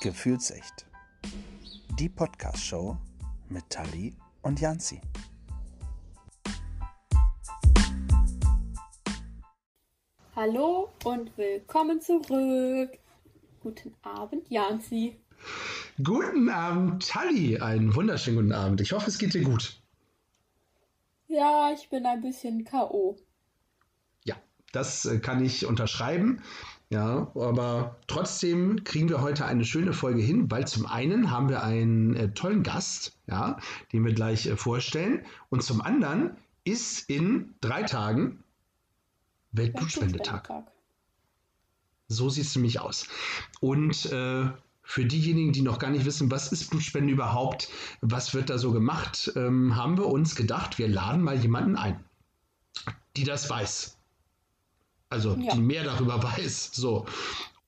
Gefühlsecht. Die Podcast-Show mit Tali und Janzi. Hallo und willkommen zurück. Guten Abend, Janzi. Guten Abend, Tali. Einen wunderschönen guten Abend. Ich hoffe, es geht dir gut. Ja, ich bin ein bisschen K.O. Ja, das äh, kann ich unterschreiben. Ja, aber trotzdem kriegen wir heute eine schöne Folge hin, weil zum einen haben wir einen äh, tollen Gast, ja, den wir gleich äh, vorstellen, und zum anderen ist in drei Tagen Weltblutspendetag. So sieht es nämlich aus. Und äh, für diejenigen, die noch gar nicht wissen, was ist Blutspende überhaupt, was wird da so gemacht, ähm, haben wir uns gedacht, wir laden mal jemanden ein, die das weiß. Also ja. die mehr darüber weiß. So.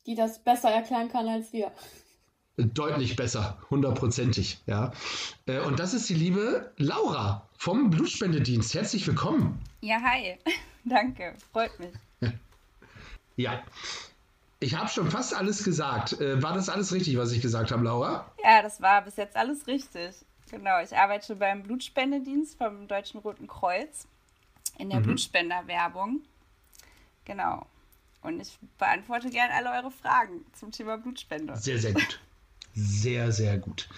Die das besser erklären kann als wir. Deutlich besser, hundertprozentig, ja. Äh, und das ist die liebe Laura vom Blutspendedienst. Herzlich willkommen. Ja, hi. Danke, freut mich. Ja. Ich habe schon fast alles gesagt. Äh, war das alles richtig, was ich gesagt habe, Laura? Ja, das war bis jetzt alles richtig. Genau, ich arbeite beim Blutspendedienst vom Deutschen Roten Kreuz in der mhm. Blutspenderwerbung. Genau. Und ich beantworte gerne alle eure Fragen zum Thema Blutspende. Sehr, sehr gut. Sehr, sehr gut.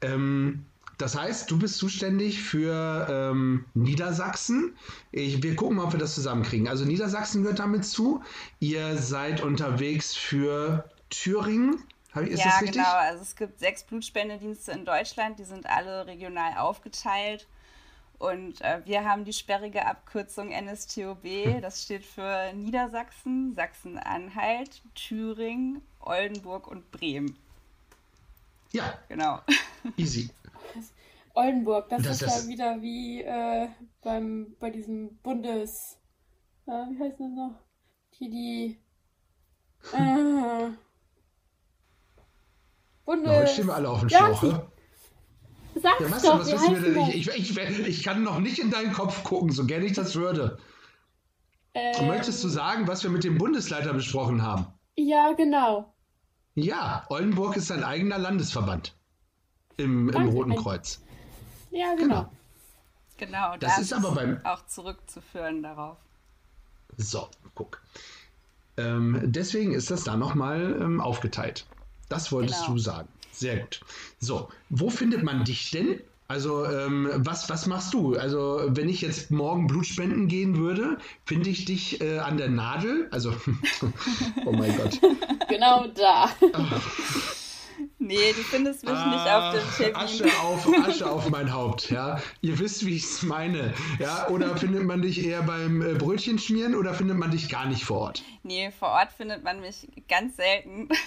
Ähm, das heißt, du bist zuständig für ähm, Niedersachsen. Ich, wir gucken mal, ob wir das zusammenkriegen. Also Niedersachsen gehört damit zu. Ihr seid unterwegs für Thüringen. Ist ja, genau. Also es gibt sechs Blutspendedienste in Deutschland. Die sind alle regional aufgeteilt. Und äh, wir haben die sperrige Abkürzung NSTOB. Das steht für Niedersachsen, Sachsen-Anhalt, Thüringen, Oldenburg und Bremen. Ja. Genau. Easy. Oldenburg, das, das ist das ja wieder wie äh, beim, bei diesem Bundes. Äh, wie heißt das noch? Die, die. Äh, Bundes. Heute stehen wir alle auf dem Schlauch, ja, Sag's ja, was, doch, was wir denn? Ich, ich, ich, ich, kann noch nicht in deinen Kopf gucken, so gerne ich das würde. Ähm, Möchtest du sagen, was wir mit dem Bundesleiter besprochen haben? Ja, genau. Ja, Oldenburg ist ein eigener Landesverband im, im Roten Kreuz. Ja, genau. Genau, genau das, das ist aber beim auch zurückzuführen darauf. So, guck. Ähm, deswegen ist das da nochmal ähm, aufgeteilt. Das wolltest genau. du sagen. Sehr gut. So, wo findet man dich denn? Also, ähm, was, was machst du? Also, wenn ich jetzt morgen Blut spenden gehen würde, finde ich dich äh, an der Nadel? Also, oh mein Gott. Genau da. Nee, du findest mich ah, nicht auf dem Termin. Asche auf, Asche auf mein Haupt, ja. Ihr wisst, wie ich es meine. Ja, oder findet man dich eher beim äh, Brötchen schmieren oder findet man dich gar nicht vor Ort? Nee, vor Ort findet man mich ganz selten.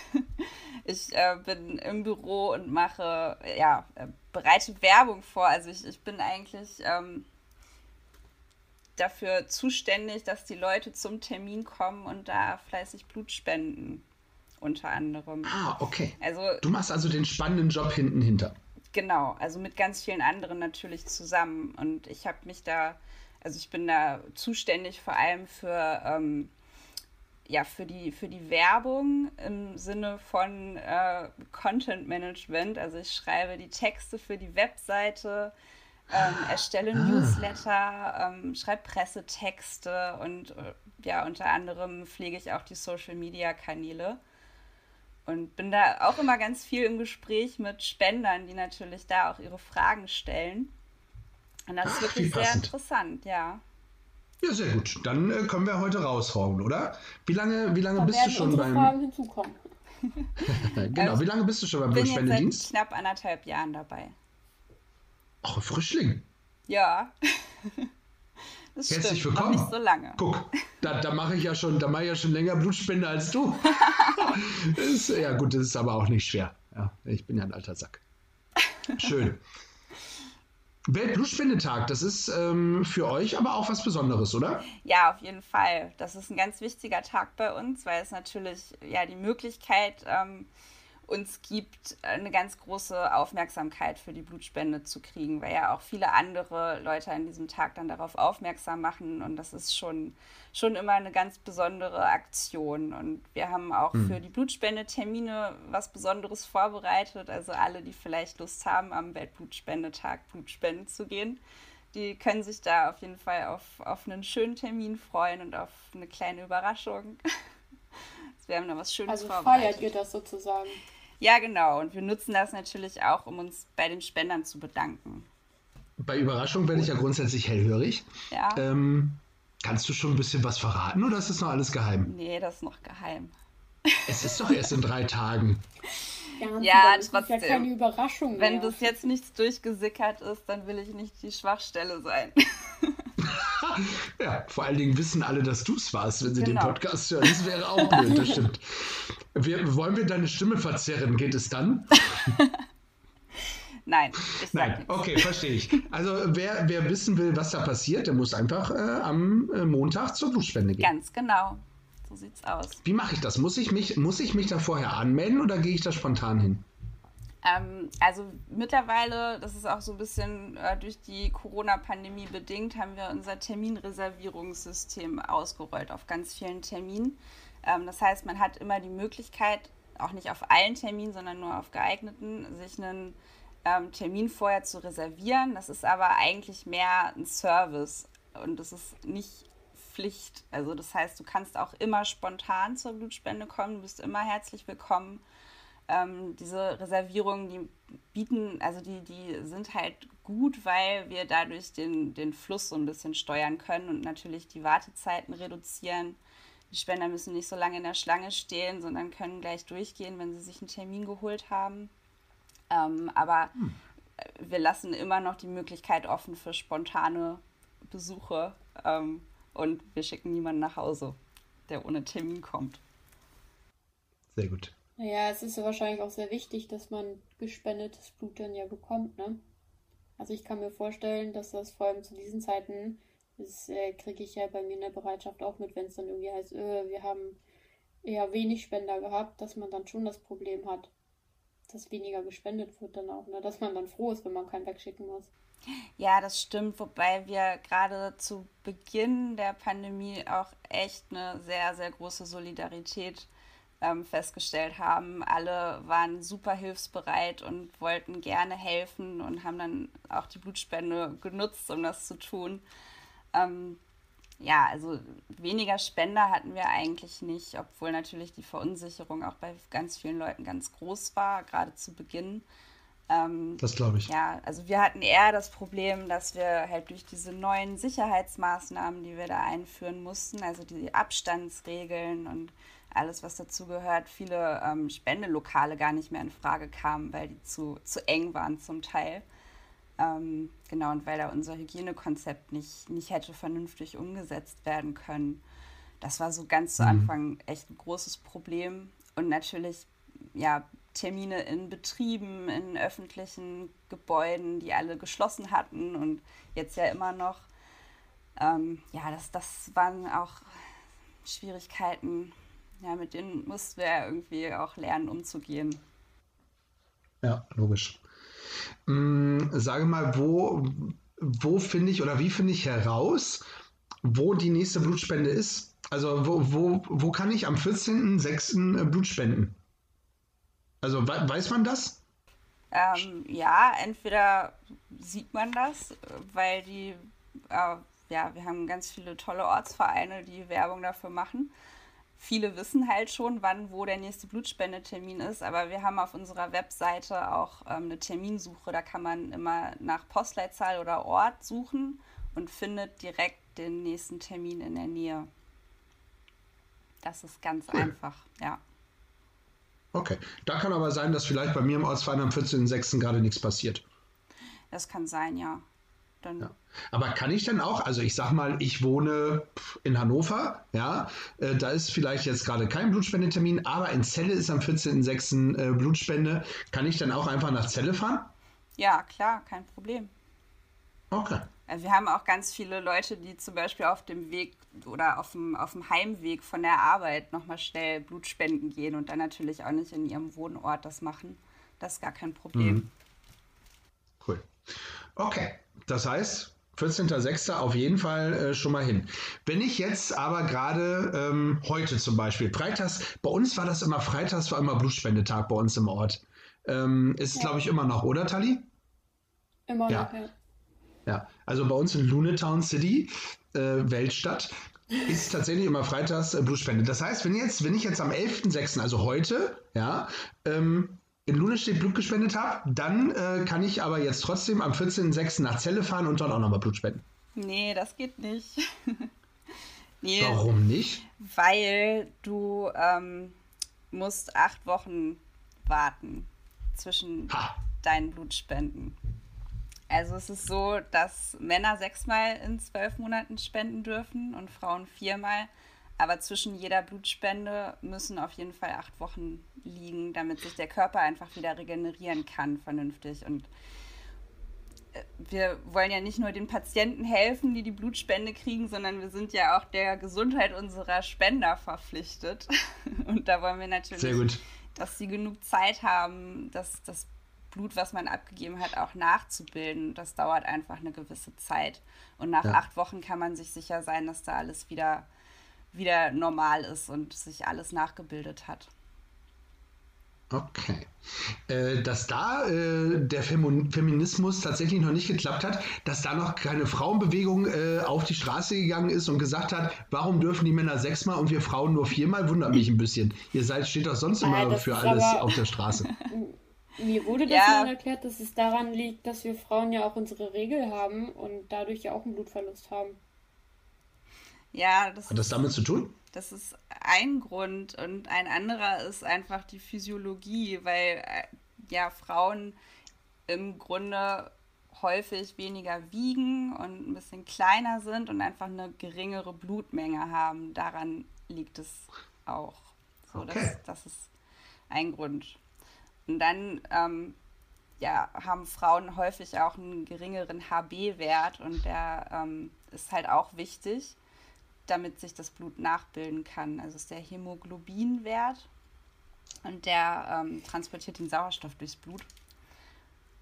Ich äh, bin im Büro und mache, ja, äh, bereite Werbung vor. Also ich, ich bin eigentlich ähm, dafür zuständig, dass die Leute zum Termin kommen und da fleißig Blut spenden unter anderem. Ah, okay. Also, du machst also den spannenden Job hinten hinter. Genau, also mit ganz vielen anderen natürlich zusammen. Und ich habe mich da, also ich bin da zuständig vor allem für, ähm, ja, für die, für die Werbung im Sinne von äh, Content Management. Also ich schreibe die Texte für die Webseite, ähm, erstelle ah. Newsletter, ähm, schreibe Pressetexte und äh, ja, unter anderem pflege ich auch die Social Media Kanäle. Und bin da auch immer ganz viel im Gespräch mit Spendern, die natürlich da auch ihre Fragen stellen. Und das Ach, ist wirklich sehr interessant, ja. Ja, sehr gut. Dann äh, können wir heute raushauen, oder? Wie lange, wie lange bist du schon beim. Fragen hinzukommen. genau, ähm, wie lange bist du schon beim Blutspendedienst? Ich bin knapp anderthalb Jahren dabei. Ach, Frischling. Ja. Das Herzlich stimmt, willkommen. nicht so lange. Guck, da, da mache ich ja schon, da mache ich ja schon länger Blutspende als du. ist, ja gut, das ist aber auch nicht schwer. Ja, ich bin ja ein alter Sack. Schön. Weltblutspendetag, das ist ähm, für euch aber auch was Besonderes, oder? Ja, auf jeden Fall. Das ist ein ganz wichtiger Tag bei uns, weil es natürlich ja die Möglichkeit ähm, uns gibt, eine ganz große Aufmerksamkeit für die Blutspende zu kriegen, weil ja auch viele andere Leute an diesem Tag dann darauf aufmerksam machen und das ist schon, schon immer eine ganz besondere Aktion. Und wir haben auch mhm. für die Blutspende-Termine was Besonderes vorbereitet. Also alle, die vielleicht Lust haben, am Weltblutspendetag Blutspenden zu gehen, die können sich da auf jeden Fall auf, auf einen schönen Termin freuen und auf eine kleine Überraschung. wir haben da was Schönes also vorbereitet. Also feiert ihr das sozusagen? Ja, genau. Und wir nutzen das natürlich auch, um uns bei den Spendern zu bedanken. Bei Überraschung bin ich ja grundsätzlich hellhörig. Ja. Ähm, kannst du schon ein bisschen was verraten oder ist das noch alles geheim? Nee, das ist noch geheim. Es ist doch erst in drei Tagen. Ja, ja trotzdem. Ja keine Überraschung Wenn bis jetzt nichts durchgesickert ist, dann will ich nicht die Schwachstelle sein. ja, vor allen Dingen wissen alle, dass du es warst, wenn sie genau. den Podcast hören. Das wäre auch blöd, das stimmt. Wir, wollen wir deine Stimme verzerren? Geht es dann? Nein, Nein, okay, verstehe ich. Also wer, wer wissen will, was da passiert, der muss einfach äh, am äh, Montag zur Blutspende gehen. Ganz genau. So sieht's aus. Wie mache ich das? Muss ich, mich, muss ich mich da vorher anmelden oder gehe ich da spontan hin? Ähm, also mittlerweile, das ist auch so ein bisschen äh, durch die Corona-Pandemie bedingt, haben wir unser Terminreservierungssystem ausgerollt auf ganz vielen Terminen. Ähm, das heißt, man hat immer die Möglichkeit, auch nicht auf allen Terminen, sondern nur auf geeigneten, sich einen ähm, Termin vorher zu reservieren. Das ist aber eigentlich mehr ein Service und das ist nicht Pflicht. Also das heißt, du kannst auch immer spontan zur Blutspende kommen, du bist immer herzlich willkommen ähm, diese Reservierungen, die bieten, also die, die sind halt gut, weil wir dadurch den, den Fluss so ein bisschen steuern können und natürlich die Wartezeiten reduzieren. Die Spender müssen nicht so lange in der Schlange stehen, sondern können gleich durchgehen, wenn sie sich einen Termin geholt haben. Ähm, aber hm. wir lassen immer noch die Möglichkeit offen für spontane Besuche ähm, und wir schicken niemanden nach Hause, der ohne Termin kommt. Sehr gut. Naja, es ist ja wahrscheinlich auch sehr wichtig, dass man gespendetes Blut dann ja bekommt, ne? Also ich kann mir vorstellen, dass das vor allem zu diesen Zeiten, das äh, kriege ich ja bei mir in der Bereitschaft auch mit, wenn es dann irgendwie heißt, äh, wir haben eher wenig Spender gehabt, dass man dann schon das Problem hat, dass weniger gespendet wird dann auch, ne? Dass man dann froh ist, wenn man keinen wegschicken muss. Ja, das stimmt, wobei wir gerade zu Beginn der Pandemie auch echt eine sehr, sehr große Solidarität ähm, festgestellt haben. Alle waren super hilfsbereit und wollten gerne helfen und haben dann auch die Blutspende genutzt, um das zu tun. Ähm, ja, also weniger Spender hatten wir eigentlich nicht, obwohl natürlich die Verunsicherung auch bei ganz vielen Leuten ganz groß war, gerade zu Beginn. Ähm, das glaube ich. Ja, also wir hatten eher das Problem, dass wir halt durch diese neuen Sicherheitsmaßnahmen, die wir da einführen mussten, also die Abstandsregeln und alles, was dazu gehört, viele ähm, Spendelokale gar nicht mehr in Frage kamen, weil die zu, zu eng waren zum Teil. Ähm, genau, und weil da unser Hygienekonzept nicht, nicht hätte vernünftig umgesetzt werden können. Das war so ganz zu mhm. Anfang echt ein großes Problem. Und natürlich, ja, Termine in Betrieben, in öffentlichen Gebäuden, die alle geschlossen hatten und jetzt ja immer noch. Ähm, ja, das, das waren auch Schwierigkeiten, ja, mit denen mussten wir ja irgendwie auch lernen, umzugehen. Ja, logisch. Mm, sage mal, wo, wo finde ich oder wie finde ich heraus, wo die nächste Blutspende ist? Also wo, wo, wo kann ich am 14.06. Äh, Blut spenden? Also we weiß man das? Ähm, ja, entweder sieht man das, weil die, äh, ja, wir haben ganz viele tolle Ortsvereine, die Werbung dafür machen viele wissen halt schon, wann wo der nächste Blutspendetermin ist, aber wir haben auf unserer Webseite auch ähm, eine Terminsuche. Da kann man immer nach Postleitzahl oder Ort suchen und findet direkt den nächsten Termin in der Nähe. Das ist ganz cool. einfach, ja. Okay. Da kann aber sein, dass vielleicht bei mir im Ortsverein am 14.06. gerade nichts passiert. Das kann sein, ja. Dann ja. Aber kann ich denn auch, also ich sag mal, ich wohne in Hannover, ja, äh, da ist vielleicht jetzt gerade kein Blutspendetermin, aber in Celle ist am 14.06. Äh, Blutspende. Kann ich dann auch einfach nach Celle fahren? Ja, klar, kein Problem. Okay. Wir haben auch ganz viele Leute, die zum Beispiel auf dem Weg oder auf dem, auf dem Heimweg von der Arbeit nochmal schnell Blut spenden gehen und dann natürlich auch nicht in ihrem Wohnort das machen. Das ist gar kein Problem. Mhm. Cool. Okay, das heißt, 14.06. auf jeden Fall äh, schon mal hin. Wenn ich jetzt aber gerade ähm, heute zum Beispiel, freitags, bei uns war das immer freitags, war immer Blutspendetag bei uns im Ort. Ähm, ist es, ja. glaube ich, immer noch, oder Tali? Immer ja. noch, ja. Ja, also bei uns in Lunetown City, äh, Weltstadt, ist tatsächlich immer freitags äh, Blutspende. Das heißt, wenn jetzt, wenn ich jetzt am 11.06., also heute, ja, ähm, in Lunestedt Blut gespendet habe, dann äh, kann ich aber jetzt trotzdem am 14.06. nach Celle fahren und dort auch nochmal Blut spenden. Nee, das geht nicht. nee, Warum nicht? Weil du ähm, musst acht Wochen warten zwischen ha. deinen Blutspenden. Also es ist so, dass Männer sechsmal in zwölf Monaten spenden dürfen und Frauen viermal. Aber zwischen jeder Blutspende müssen auf jeden Fall acht Wochen liegen, damit sich der Körper einfach wieder regenerieren kann, vernünftig. Und äh, wir wollen ja nicht nur den Patienten helfen, die die Blutspende kriegen, sondern wir sind ja auch der Gesundheit unserer Spender verpflichtet. Und da wollen wir natürlich, dass sie genug Zeit haben, dass das Blut, was man abgegeben hat, auch nachzubilden. Das dauert einfach eine gewisse Zeit. Und nach ja. acht Wochen kann man sich sicher sein, dass da alles wieder wieder normal ist und sich alles nachgebildet hat. Okay. Äh, dass da äh, der Fem Feminismus tatsächlich noch nicht geklappt hat, dass da noch keine Frauenbewegung äh, auf die Straße gegangen ist und gesagt hat, warum dürfen die Männer sechsmal und wir Frauen nur viermal, wundert mich ein bisschen. Ihr seid, steht doch sonst immer für alles auf der Straße. Mir wurde das ja. mal erklärt, dass es daran liegt, dass wir Frauen ja auch unsere Regel haben und dadurch ja auch einen Blutverlust haben. Ja, das hat das damit zu tun? Das ist ein Grund und ein anderer ist einfach die Physiologie, weil äh, ja Frauen im Grunde häufig weniger wiegen und ein bisschen kleiner sind und einfach eine geringere Blutmenge haben. Daran liegt es auch. So, okay. das, das ist ein Grund. Und dann ähm, ja, haben Frauen häufig auch einen geringeren HB-Wert und der ähm, ist halt auch wichtig damit sich das Blut nachbilden kann. Also ist der Hämoglobinwert und der ähm, transportiert den Sauerstoff durchs Blut.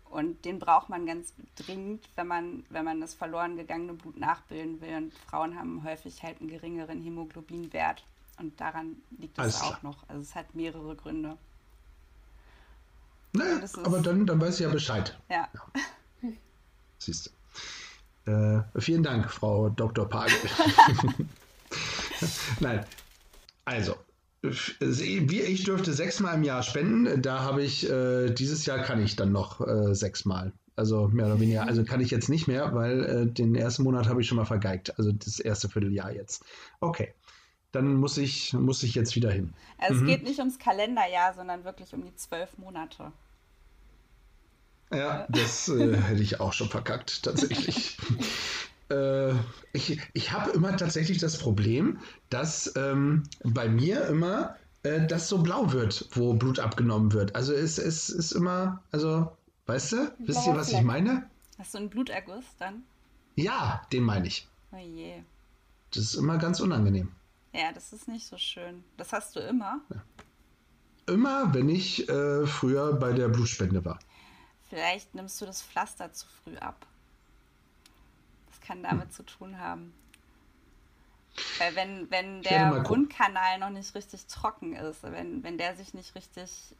Und den braucht man ganz dringend, wenn man, wenn man das verloren gegangene Blut nachbilden will. Und Frauen haben häufig halt einen geringeren Hämoglobinwert. Und daran liegt es auch noch. Also es hat mehrere Gründe. Naja, aber dann, dann weiß ich ja Bescheid. Ja. ja. Siehst du. Äh, vielen Dank, Frau Dr. Pagel. Nein, also, ich dürfte sechsmal im Jahr spenden. Da habe ich, äh, dieses Jahr kann ich dann noch äh, sechsmal. Also mehr oder weniger. Also kann ich jetzt nicht mehr, weil äh, den ersten Monat habe ich schon mal vergeigt. Also das erste Vierteljahr jetzt. Okay. Dann muss ich, muss ich jetzt wieder hin. Also mhm. es geht nicht ums Kalenderjahr, sondern wirklich um die zwölf Monate. Ja, das äh, hätte ich auch schon verkackt, tatsächlich. äh, ich ich habe immer tatsächlich das Problem, dass ähm, bei mir immer äh, das so blau wird, wo Blut abgenommen wird. Also es, es ist immer, also, weißt du, wisst ihr, was Fleck. ich meine? Hast du einen Bluterguss dann? Ja, den meine ich. Oh je. Das ist immer ganz unangenehm. Ja, das ist nicht so schön. Das hast du immer? Ja. Immer, wenn ich äh, früher bei der Blutspende war. Vielleicht nimmst du das Pflaster zu früh ab. Das kann damit hm. zu tun haben. Weil wenn, wenn der Wundkanal noch nicht richtig trocken ist, wenn, wenn der sich nicht richtig,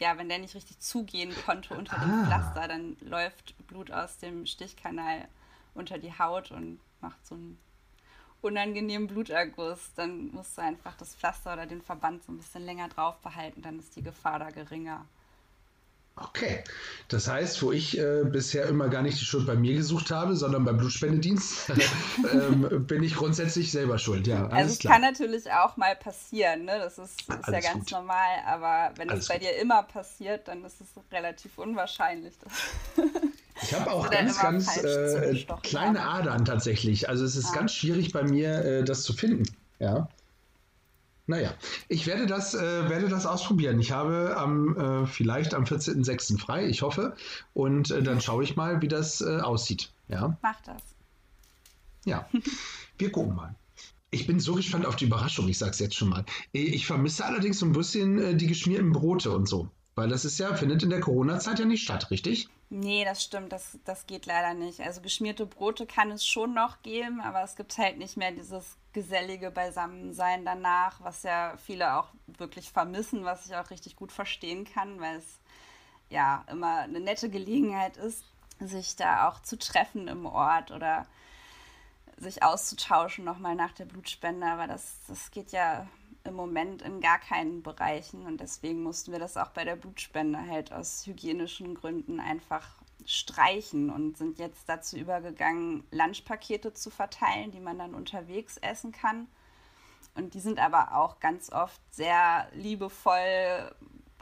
ja, wenn der nicht richtig zugehen konnte unter ah. dem Pflaster, dann läuft Blut aus dem Stichkanal unter die Haut und macht so einen unangenehmen Bluterguss. Dann musst du einfach das Pflaster oder den Verband so ein bisschen länger drauf behalten, dann ist die Gefahr da geringer. Okay, das heißt, wo ich äh, bisher immer gar nicht die Schuld bei mir gesucht habe, sondern beim Blutspendedienst, ähm, bin ich grundsätzlich selber schuld. Ja, also es klar. kann natürlich auch mal passieren, ne? das ist, ist ja ganz gut. normal, aber wenn es bei gut. dir immer passiert, dann ist es relativ unwahrscheinlich. ich habe auch ganz, ganz äh, kleine Adern tatsächlich. Also es ist ah. ganz schwierig bei mir, äh, das zu finden. Ja. Naja, ich werde das, äh, werde das ausprobieren. Ich habe am, äh, vielleicht am 14.06. frei, ich hoffe. Und äh, dann schaue ich mal, wie das äh, aussieht. Ja? Mach das. Ja, wir gucken mal. Ich bin so gespannt auf die Überraschung, ich sag's jetzt schon mal. Ich vermisse allerdings so ein bisschen äh, die geschmierten Brote und so. Weil das ist ja, findet in der Corona-Zeit ja nicht statt, richtig? Nee, das stimmt, das, das geht leider nicht. Also geschmierte Brote kann es schon noch geben, aber es gibt halt nicht mehr dieses gesellige Beisammensein danach, was ja viele auch wirklich vermissen, was ich auch richtig gut verstehen kann, weil es ja immer eine nette Gelegenheit ist, sich da auch zu treffen im Ort oder sich auszutauschen nochmal nach der Blutspende. Aber das, das geht ja im Moment in gar keinen Bereichen und deswegen mussten wir das auch bei der Blutspende halt aus hygienischen Gründen einfach streichen und sind jetzt dazu übergegangen, Lunchpakete zu verteilen, die man dann unterwegs essen kann. Und die sind aber auch ganz oft sehr liebevoll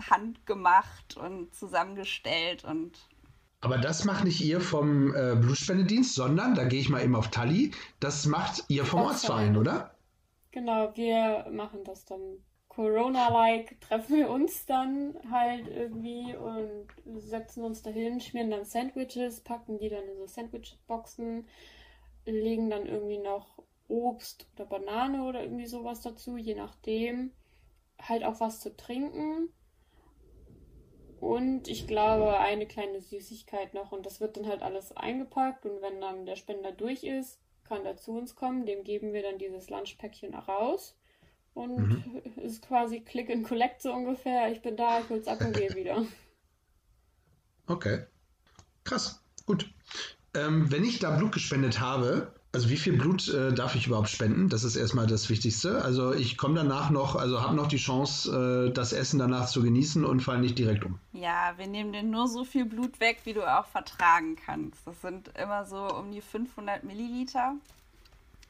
handgemacht und zusammengestellt und aber das macht nicht ihr vom äh, Blutspendedienst, sondern, da gehe ich mal eben auf Tali, das macht ihr vom Ortsverein, oder? Genau, wir machen das dann Corona-like, treffen wir uns dann halt irgendwie und setzen uns dahin, schmieren dann Sandwiches, packen die dann in so Sandwich-Boxen, legen dann irgendwie noch Obst oder Banane oder irgendwie sowas dazu, je nachdem. Halt auch was zu trinken. Und ich glaube, eine kleine Süßigkeit noch. Und das wird dann halt alles eingepackt. Und wenn dann der Spender durch ist, kann er zu uns kommen. Dem geben wir dann dieses Lunchpäckchen raus. Und mhm. ist quasi Click and Collect so ungefähr. Ich bin da, ich hol's ab und gehe wieder. Okay. Krass. Gut. Ähm, wenn ich da Blut gespendet habe, also wie viel Blut äh, darf ich überhaupt spenden? Das ist erstmal das Wichtigste. Also ich komme danach noch, also habe noch die Chance, äh, das Essen danach zu genießen und falle nicht direkt um. Ja, wir nehmen dir nur so viel Blut weg, wie du auch vertragen kannst. Das sind immer so um die 500 Milliliter.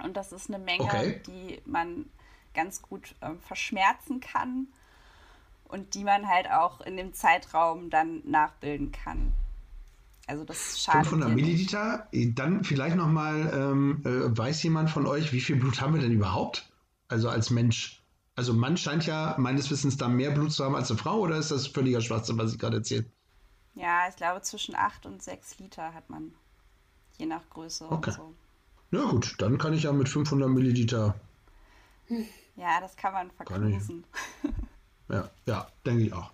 Und das ist eine Menge, okay. die man ganz gut äh, verschmerzen kann und die man halt auch in dem Zeitraum dann nachbilden kann. Also das schadet 500 Milliliter, dann vielleicht nochmal, ähm, äh, weiß jemand von euch, wie viel Blut haben wir denn überhaupt? Also als Mensch. Also Mann scheint ja meines Wissens da mehr Blut zu haben als eine Frau oder ist das völliger Schwachsinn, was ich gerade erzähle? Ja, ich glaube zwischen 8 und 6 Liter hat man. Je nach Größe okay. und so. Na gut, dann kann ich ja mit 500 Milliliter ja, das kann man verknusen. Ja, ja, denke ich auch.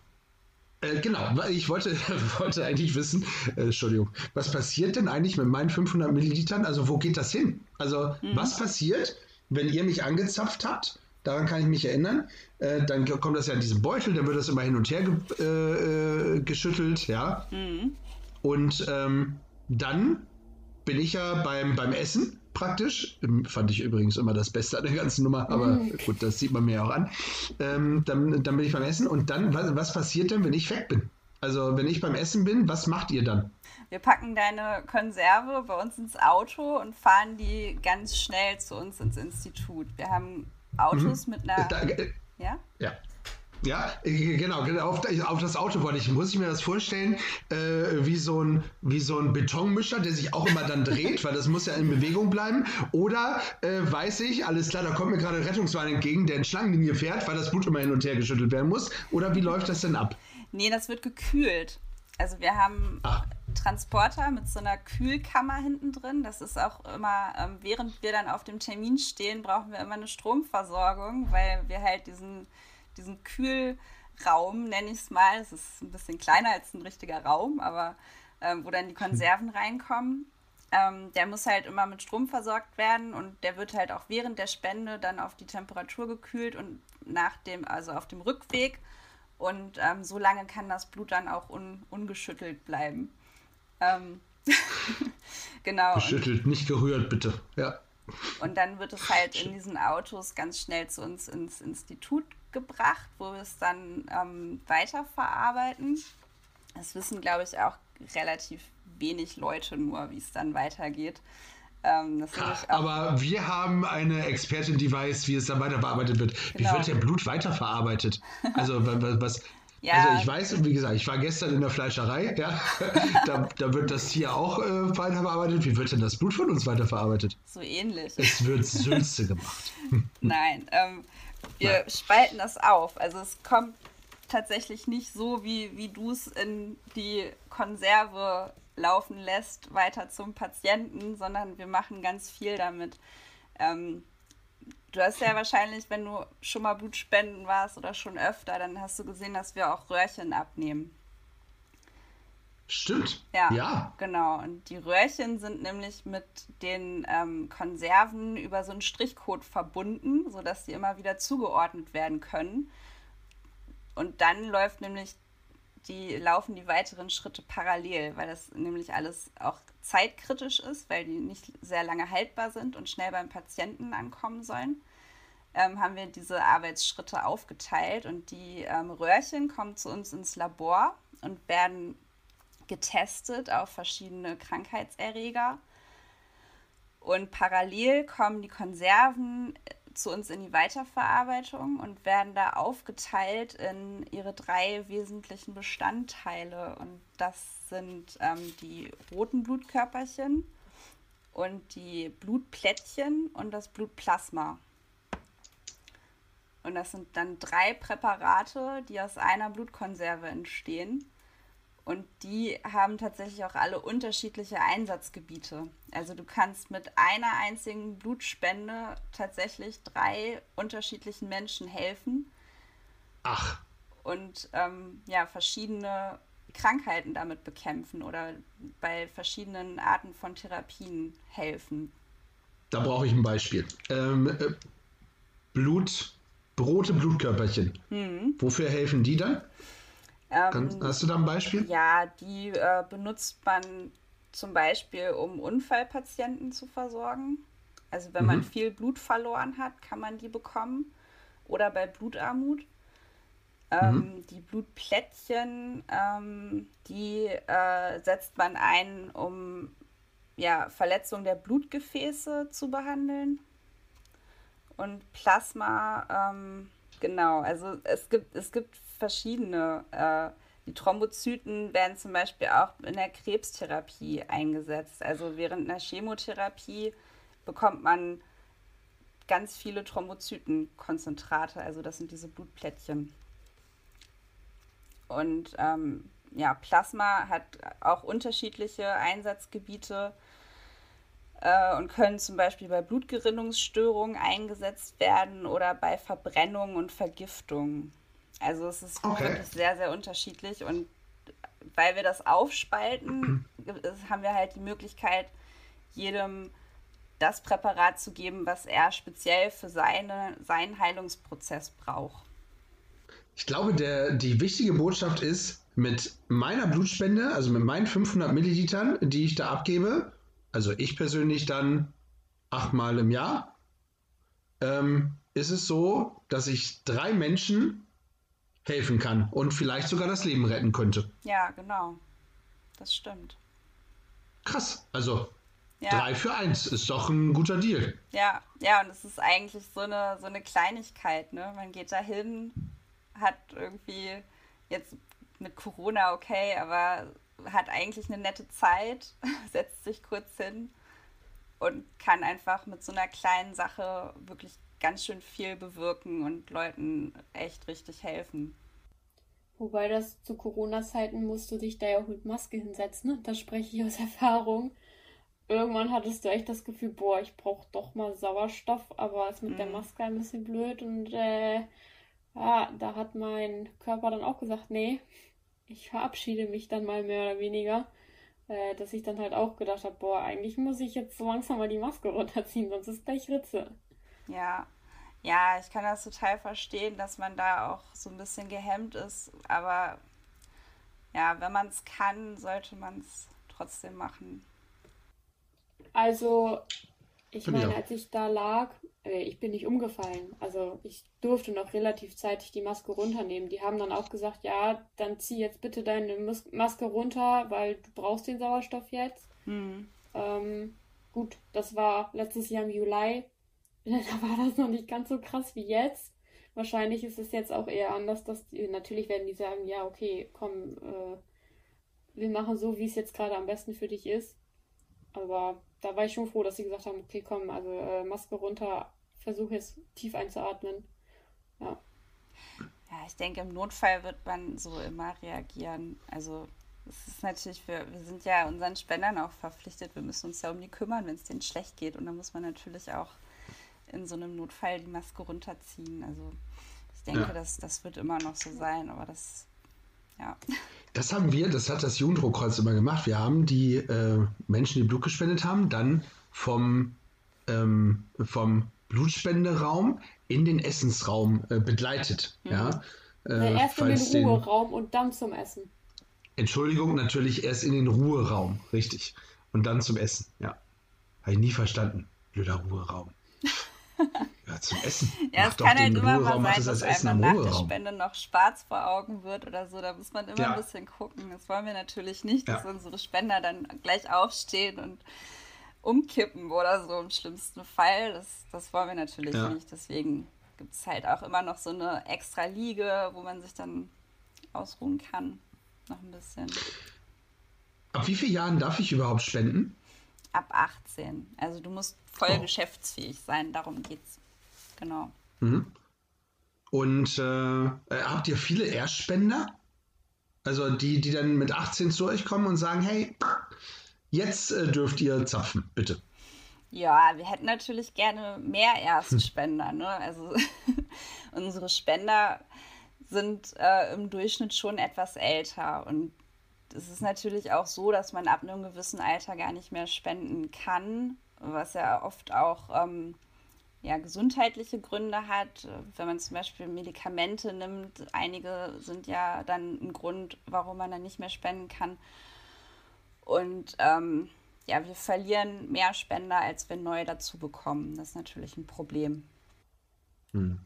Äh, genau, ich wollte, wollte eigentlich wissen, äh, Entschuldigung, was passiert denn eigentlich mit meinen 500 Millilitern? Also wo geht das hin? Also mhm. was passiert, wenn ihr mich angezapft habt? Daran kann ich mich erinnern. Äh, dann kommt das ja in diesen Beutel, dann wird das immer hin und her ge äh, äh, geschüttelt, ja. Mhm. Und ähm, dann bin ich ja beim, beim Essen praktisch. Fand ich übrigens immer das Beste an der ganzen Nummer, aber mhm. gut, das sieht man mir auch an. Ähm, dann, dann bin ich beim Essen und dann, was, was passiert denn, wenn ich weg bin? Also, wenn ich beim Essen bin, was macht ihr dann? Wir packen deine Konserve bei uns ins Auto und fahren die ganz schnell zu uns ins Institut. Wir haben Autos mhm. mit einer. Da, äh, ja? Ja. Ja, äh, genau, genau, auf, auf, das Auto wollte ich. Muss ich mir das vorstellen, äh, wie, so ein, wie so ein Betonmischer, der sich auch immer dann dreht, weil das muss ja in Bewegung bleiben. Oder äh, weiß ich, alles klar, da kommt mir gerade ein Rettungswagen entgegen, der in Schlangenlinie fährt, weil das Blut immer hin und her geschüttelt werden muss. Oder wie läuft das denn ab? Nee, das wird gekühlt. Also wir haben Ach. Transporter mit so einer Kühlkammer hinten drin. Das ist auch immer, ähm, während wir dann auf dem Termin stehen, brauchen wir immer eine Stromversorgung, weil wir halt diesen diesen Kühlraum, nenne ich es mal. Es ist ein bisschen kleiner als ein richtiger Raum, aber ähm, wo dann die Konserven reinkommen. Ähm, der muss halt immer mit Strom versorgt werden und der wird halt auch während der Spende dann auf die Temperatur gekühlt und nach dem, also auf dem Rückweg. Und ähm, so lange kann das Blut dann auch un, ungeschüttelt bleiben. Ähm, genau. Geschüttelt, nicht gerührt, bitte. Ja. Und dann wird es halt in diesen Autos ganz schnell zu uns ins Institut gebracht, wo wir es dann ähm, weiterverarbeiten. Das wissen, glaube ich, auch relativ wenig Leute nur, wie es dann weitergeht. Ähm, Aber wir haben eine Expertin, die weiß, wie es dann weiterverarbeitet wird. Genau. Wie wird denn Blut weiterverarbeitet? Also was, ja. Also ich weiß, wie gesagt, ich war gestern in der Fleischerei, ja. da, da wird das Tier auch äh, weiterverarbeitet. Wie wird denn das Blut von uns weiterverarbeitet? So ähnlich. Es wird Sülze gemacht. Nein, ähm, wir Nein. spalten das auf. Also es kommt tatsächlich nicht so, wie, wie du es in die Konserve laufen lässt, weiter zum Patienten, sondern wir machen ganz viel damit. Ähm, du hast ja wahrscheinlich, wenn du schon mal Blutspenden warst oder schon öfter, dann hast du gesehen, dass wir auch Röhrchen abnehmen. Stimmt. Ja, ja, Genau. Und die Röhrchen sind nämlich mit den ähm, Konserven über so einen Strichcode verbunden, sodass sie immer wieder zugeordnet werden können. Und dann läuft nämlich die, laufen die weiteren Schritte parallel, weil das nämlich alles auch zeitkritisch ist, weil die nicht sehr lange haltbar sind und schnell beim Patienten ankommen sollen. Ähm, haben wir diese Arbeitsschritte aufgeteilt und die ähm, Röhrchen kommen zu uns ins Labor und werden getestet auf verschiedene Krankheitserreger. Und parallel kommen die Konserven zu uns in die Weiterverarbeitung und werden da aufgeteilt in ihre drei wesentlichen Bestandteile. Und das sind ähm, die roten Blutkörperchen und die Blutplättchen und das Blutplasma. Und das sind dann drei Präparate, die aus einer Blutkonserve entstehen. Und die haben tatsächlich auch alle unterschiedliche Einsatzgebiete. Also du kannst mit einer einzigen Blutspende tatsächlich drei unterschiedlichen Menschen helfen. Ach. Und ähm, ja, verschiedene Krankheiten damit bekämpfen oder bei verschiedenen Arten von Therapien helfen. Da brauche ich ein Beispiel. Ähm, äh, Blut, rote Blutkörperchen. Mhm. Wofür helfen die dann? Ähm, hast du da ein Beispiel? Ja, die äh, benutzt man zum Beispiel, um Unfallpatienten zu versorgen. Also wenn mhm. man viel Blut verloren hat, kann man die bekommen. Oder bei Blutarmut. Ähm, mhm. Die Blutplättchen, ähm, die äh, setzt man ein, um ja, Verletzung der Blutgefäße zu behandeln. Und Plasma, ähm, genau, also es gibt, es gibt verschiedene. Äh, die Thrombozyten werden zum Beispiel auch in der Krebstherapie eingesetzt. Also während einer Chemotherapie bekommt man ganz viele Thrombozytenkonzentrate, also das sind diese Blutplättchen. Und ähm, ja, Plasma hat auch unterschiedliche Einsatzgebiete äh, und können zum Beispiel bei Blutgerinnungsstörungen eingesetzt werden oder bei Verbrennung und Vergiftung. Also es ist okay. wirklich sehr, sehr unterschiedlich und weil wir das aufspalten, haben wir halt die Möglichkeit, jedem das Präparat zu geben, was er speziell für seine, seinen Heilungsprozess braucht. Ich glaube, der, die wichtige Botschaft ist, mit meiner Blutspende, also mit meinen 500 Millilitern, die ich da abgebe, also ich persönlich dann achtmal im Jahr, ähm, ist es so, dass ich drei Menschen helfen kann und vielleicht sogar das Leben retten könnte. Ja, genau. Das stimmt. Krass. Also ja. drei für eins ist doch ein guter Deal. Ja, ja, und es ist eigentlich so eine, so eine Kleinigkeit, ne? Man geht da hin, hat irgendwie jetzt mit Corona okay, aber hat eigentlich eine nette Zeit, setzt sich kurz hin und kann einfach mit so einer kleinen Sache wirklich ganz schön viel bewirken und Leuten echt richtig helfen. Wobei das zu Corona-Zeiten musst du dich da ja auch mit Maske hinsetzen, ne? Das spreche ich aus Erfahrung. Irgendwann hattest du echt das Gefühl, boah, ich brauche doch mal Sauerstoff, aber ist mit mhm. der Maske ein bisschen blöd und äh, ja, da hat mein Körper dann auch gesagt, nee, ich verabschiede mich dann mal mehr oder weniger. Äh, dass ich dann halt auch gedacht habe, boah, eigentlich muss ich jetzt so langsam mal die Maske runterziehen, sonst ist gleich Ritze. Ja, ja, ich kann das total verstehen, dass man da auch so ein bisschen gehemmt ist. Aber ja, wenn man es kann, sollte man es trotzdem machen. Also, ich meine, als ich da lag, äh, ich bin nicht umgefallen. Also ich durfte noch relativ zeitig die Maske runternehmen. Die haben dann auch gesagt, ja, dann zieh jetzt bitte deine Maske runter, weil du brauchst den Sauerstoff jetzt. Mhm. Ähm, gut, das war letztes Jahr im Juli. Da war das noch nicht ganz so krass wie jetzt. Wahrscheinlich ist es jetzt auch eher anders, dass die, natürlich werden die sagen, ja, okay, komm, äh, wir machen so, wie es jetzt gerade am besten für dich ist. Aber da war ich schon froh, dass sie gesagt haben, okay, komm, also äh, Maske runter, versuche jetzt tief einzuatmen Ja. Ja, ich denke, im Notfall wird man so immer reagieren. Also es ist natürlich, wir, wir sind ja unseren Spendern auch verpflichtet. Wir müssen uns ja um die kümmern, wenn es denen schlecht geht. Und dann muss man natürlich auch in so einem Notfall die Maske runterziehen. Also ich denke, ja. das, das wird immer noch so sein, aber das, ja. Das haben wir, das hat das Jugenddruckkreuz immer gemacht. Wir haben die äh, Menschen, die Blut gespendet haben, dann vom, ähm, vom Blutspenderaum in den Essensraum äh, begleitet. Mhm. Ja, äh, erst in den Ruheraum und dann zum Essen. Entschuldigung, natürlich erst in den Ruheraum, richtig. Und dann zum Essen, ja. Habe ich nie verstanden. Blöder Ruheraum. Ja, zum Essen. ja, es kann halt immer mal sein, dass einem nach der Spende noch schwarz vor Augen wird oder so. Da muss man immer ja. ein bisschen gucken. Das wollen wir natürlich nicht, dass ja. unsere Spender dann gleich aufstehen und umkippen oder so im schlimmsten Fall. Das, das wollen wir natürlich ja. nicht. Deswegen gibt es halt auch immer noch so eine extra Liege, wo man sich dann ausruhen kann. Noch ein bisschen. Ab wie vielen Jahren darf ich überhaupt spenden? Ab 18. Also du musst voll oh. geschäftsfähig sein, darum geht's. Genau. Mhm. Und äh, habt ihr viele Erstspender? Also die, die dann mit 18 zu euch kommen und sagen, hey, jetzt äh, dürft ihr zapfen, bitte. Ja, wir hätten natürlich gerne mehr Erstspender. Ne? Also unsere Spender sind äh, im Durchschnitt schon etwas älter und es ist natürlich auch so, dass man ab einem gewissen Alter gar nicht mehr spenden kann, was ja oft auch ähm, ja, gesundheitliche Gründe hat. Wenn man zum Beispiel Medikamente nimmt, einige sind ja dann ein Grund, warum man dann nicht mehr spenden kann. Und ähm, ja, wir verlieren mehr Spender, als wir neu dazu bekommen. Das ist natürlich ein Problem. Hm.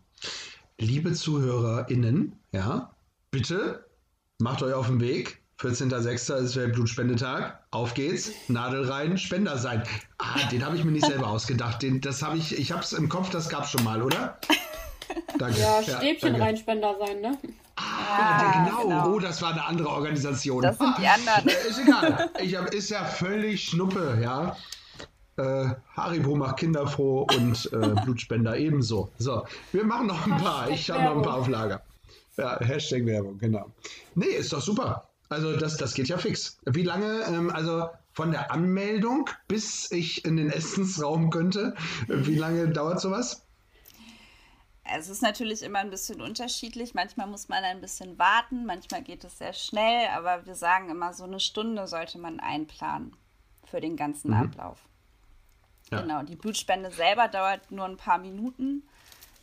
Liebe ZuhörerInnen, ja, bitte macht euch auf den Weg 14.06. ist der Blutspendetag. Auf geht's. Nadel rein, Spender sein. Ah, den habe ich mir nicht selber ausgedacht. Den, das habe ich, ich habe es im Kopf, das gab es schon mal, oder? Danke. Ja, Stäbchen ja, rein, Spender sein, ne? Ah, ja, genau. genau. Oh, das war eine andere Organisation. Das sind die anderen. ist egal. Ich hab, ist ja völlig Schnuppe, ja. Äh, Haribo macht Kinder froh und äh, Blutspender ebenso. So, wir machen noch ein paar. Ich habe noch ein paar auf Lager. Ja, Hashtag Werbung, genau. Nee, ist doch super. Also das, das geht ja fix. Wie lange, ähm, also von der Anmeldung bis ich in den Essensraum könnte, wie lange dauert sowas? Es ist natürlich immer ein bisschen unterschiedlich. Manchmal muss man ein bisschen warten, manchmal geht es sehr schnell, aber wir sagen immer, so eine Stunde sollte man einplanen für den ganzen mhm. Ablauf. Ja. Genau, die Blutspende selber dauert nur ein paar Minuten.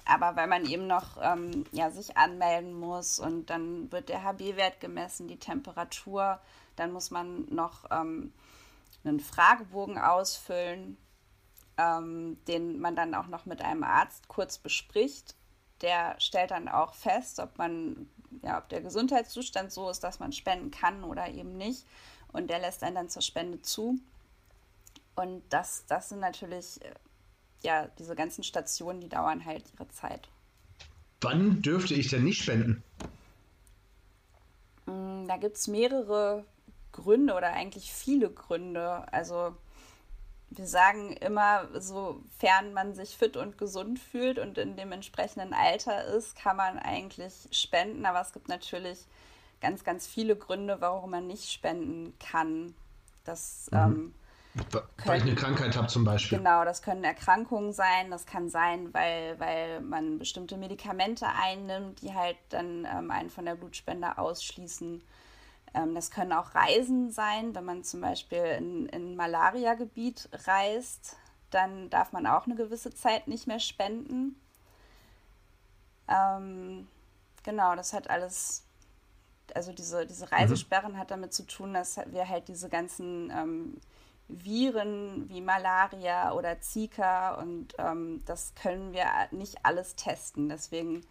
Aber weil man eben noch ähm, ja, sich anmelden muss und dann wird der HB-Wert gemessen, die Temperatur, dann muss man noch ähm, einen Fragebogen ausfüllen, ähm, den man dann auch noch mit einem Arzt kurz bespricht. Der stellt dann auch fest, ob man, ja, ob der Gesundheitszustand so ist, dass man spenden kann oder eben nicht. Und der lässt einen dann zur Spende zu. Und das, das sind natürlich äh, ja, diese ganzen Stationen, die dauern halt ihre Zeit. Wann dürfte ich denn nicht spenden? Mm, da gibt es mehrere Gründe oder eigentlich viele Gründe. Also wir sagen immer, sofern man sich fit und gesund fühlt und in dem entsprechenden Alter ist, kann man eigentlich spenden. Aber es gibt natürlich ganz, ganz viele Gründe, warum man nicht spenden kann. Das mhm. ähm, weil ich eine Krankheit habe zum Beispiel. Genau, das können Erkrankungen sein. Das kann sein, weil, weil man bestimmte Medikamente einnimmt, die halt dann ähm, einen von der Blutspende ausschließen. Ähm, das können auch Reisen sein, wenn man zum Beispiel in ein Malaria-Gebiet reist, dann darf man auch eine gewisse Zeit nicht mehr spenden. Ähm, genau, das hat alles also diese, diese mhm. Reisesperren mhm. hat damit zu tun, dass wir halt diese ganzen ähm, Viren wie Malaria oder Zika und ähm, das können wir nicht alles testen. Deswegen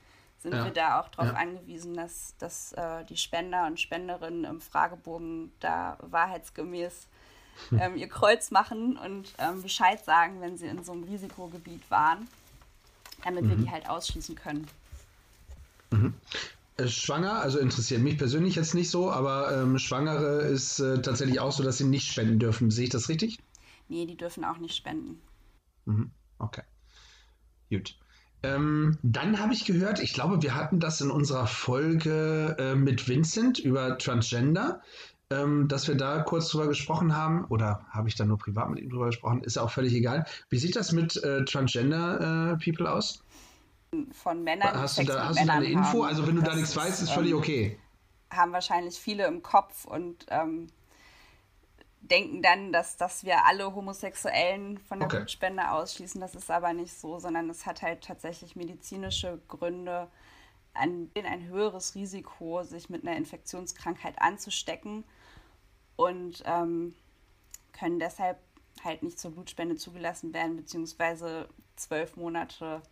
sind ja. wir da auch darauf ja. angewiesen, dass, dass äh, die Spender und Spenderinnen im Fragebogen da wahrheitsgemäß ähm, ihr Kreuz machen und ähm, Bescheid sagen, wenn sie in so einem Risikogebiet waren, damit mhm. wir die halt ausschließen können. Mhm. Äh, schwanger, also interessiert mich persönlich jetzt nicht so, aber ähm, Schwangere ist äh, tatsächlich auch so, dass sie nicht spenden dürfen. Sehe ich das richtig? Nee, die dürfen auch nicht spenden. Mhm. Okay. Gut. Ähm, dann habe ich gehört, ich glaube, wir hatten das in unserer Folge äh, mit Vincent über Transgender, ähm, dass wir da kurz drüber gesprochen haben. Oder habe ich da nur privat mit ihm drüber gesprochen? Ist ja auch völlig egal. Wie sieht das mit äh, Transgender äh, People aus? Von Männern. Hast du da, hast du da eine Info? Haben. Also, wenn du das da nichts weißt, ist völlig ähm, okay. Haben wahrscheinlich viele im Kopf und ähm, denken dann, dass, dass wir alle Homosexuellen von der okay. Blutspende ausschließen. Das ist aber nicht so, sondern es hat halt tatsächlich medizinische Gründe, an denen ein höheres Risiko, sich mit einer Infektionskrankheit anzustecken und ähm, können deshalb halt nicht zur Blutspende zugelassen werden, beziehungsweise zwölf Monate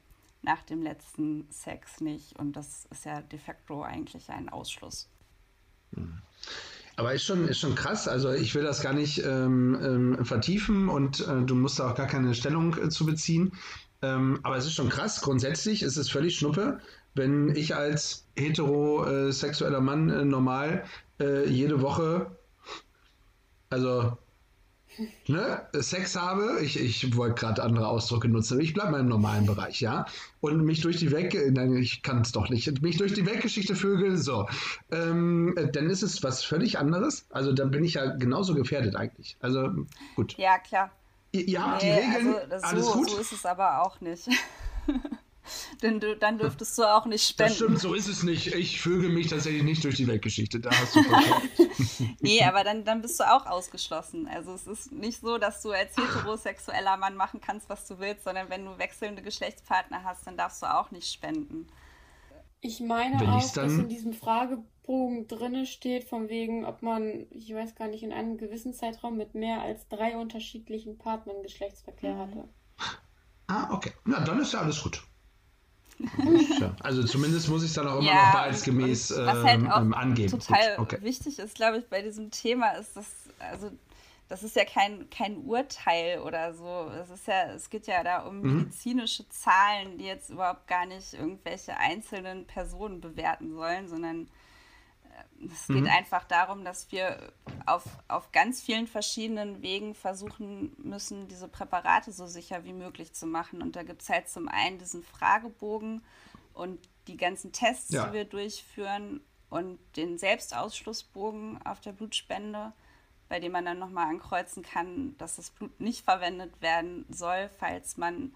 nach dem letzten Sex nicht. Und das ist ja de facto eigentlich ein Ausschluss. Aber ist schon, ist schon krass. Also ich will das gar nicht ähm, ähm, vertiefen und äh, du musst da auch gar keine Stellung äh, zu beziehen. Ähm, aber es ist schon krass. Grundsätzlich ist es völlig schnuppe, wenn ich als heterosexueller Mann äh, normal äh, jede Woche, also ne, Sex habe, ich, ich wollte gerade andere Ausdrücke nutzen, ich bleibe mal im normalen Bereich, ja, und mich durch die Weg, nein, ich kann es doch nicht, mich durch die Weltgeschichte vögel, so, ähm, dann ist es was völlig anderes, also dann bin ich ja genauso gefährdet eigentlich, also gut. Ja, klar. Ihr, ihr habt nee, die Regeln, also, alles so, gut. So ist es aber auch nicht. Denn du, dann dürftest du auch nicht spenden. Das stimmt, so ist es nicht. Ich füge mich tatsächlich nicht durch die Weltgeschichte. Da hast du nee, aber dann, dann bist du auch ausgeschlossen. Also es ist nicht so, dass du als heterosexueller Mann machen kannst, was du willst, sondern wenn du wechselnde Geschlechtspartner hast, dann darfst du auch nicht spenden. Ich meine wenn auch, dass in diesem Fragebogen drinne steht, von wegen, ob man, ich weiß gar nicht, in einem gewissen Zeitraum mit mehr als drei unterschiedlichen Partnern Geschlechtsverkehr mhm. hatte. Ah, okay. Na, dann ist ja alles gut. Also zumindest muss ich es dann auch immer ja, noch wahrheitsgemäß äh, halt ähm, angeben. Total okay. wichtig ist, glaube ich, bei diesem Thema ist, dass, also das ist ja kein, kein Urteil oder so. Es ist ja, es geht ja da um mhm. medizinische Zahlen, die jetzt überhaupt gar nicht irgendwelche einzelnen Personen bewerten sollen, sondern es geht mhm. einfach darum, dass wir auf, auf ganz vielen verschiedenen Wegen versuchen müssen, diese Präparate so sicher wie möglich zu machen. Und da gibt es halt zum einen diesen Fragebogen und die ganzen Tests, ja. die wir durchführen und den Selbstausschlussbogen auf der Blutspende, bei dem man dann nochmal ankreuzen kann, dass das Blut nicht verwendet werden soll, falls man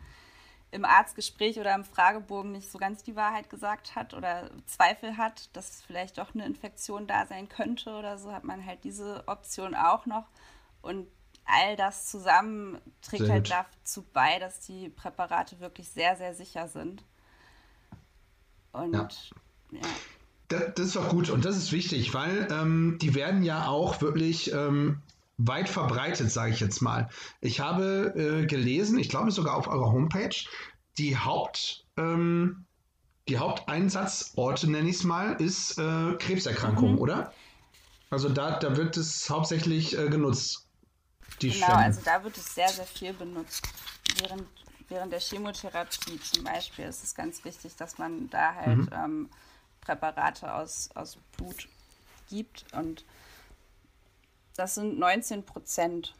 im Arztgespräch oder im Fragebogen nicht so ganz die Wahrheit gesagt hat oder Zweifel hat, dass vielleicht doch eine Infektion da sein könnte oder so, hat man halt diese Option auch noch. Und all das zusammen trägt halt dazu bei, dass die Präparate wirklich sehr, sehr sicher sind. Und ja. ja. Das, das, ist doch gut und das ist wichtig, weil ähm, die werden ja auch wirklich ähm, weit verbreitet, sage ich jetzt mal. Ich habe äh, gelesen, ich glaube sogar auf eurer Homepage, die Haupt, ähm, die Haupteinsatzorte, nenne ich es mal, ist äh, Krebserkrankung, mhm. oder? Also da, da wird es hauptsächlich äh, genutzt. Die genau, Spenden. also da wird es sehr, sehr viel benutzt. Während, während der Chemotherapie zum Beispiel ist es ganz wichtig, dass man da halt mhm. ähm, Präparate aus, aus Blut gibt und das sind 19 Prozent.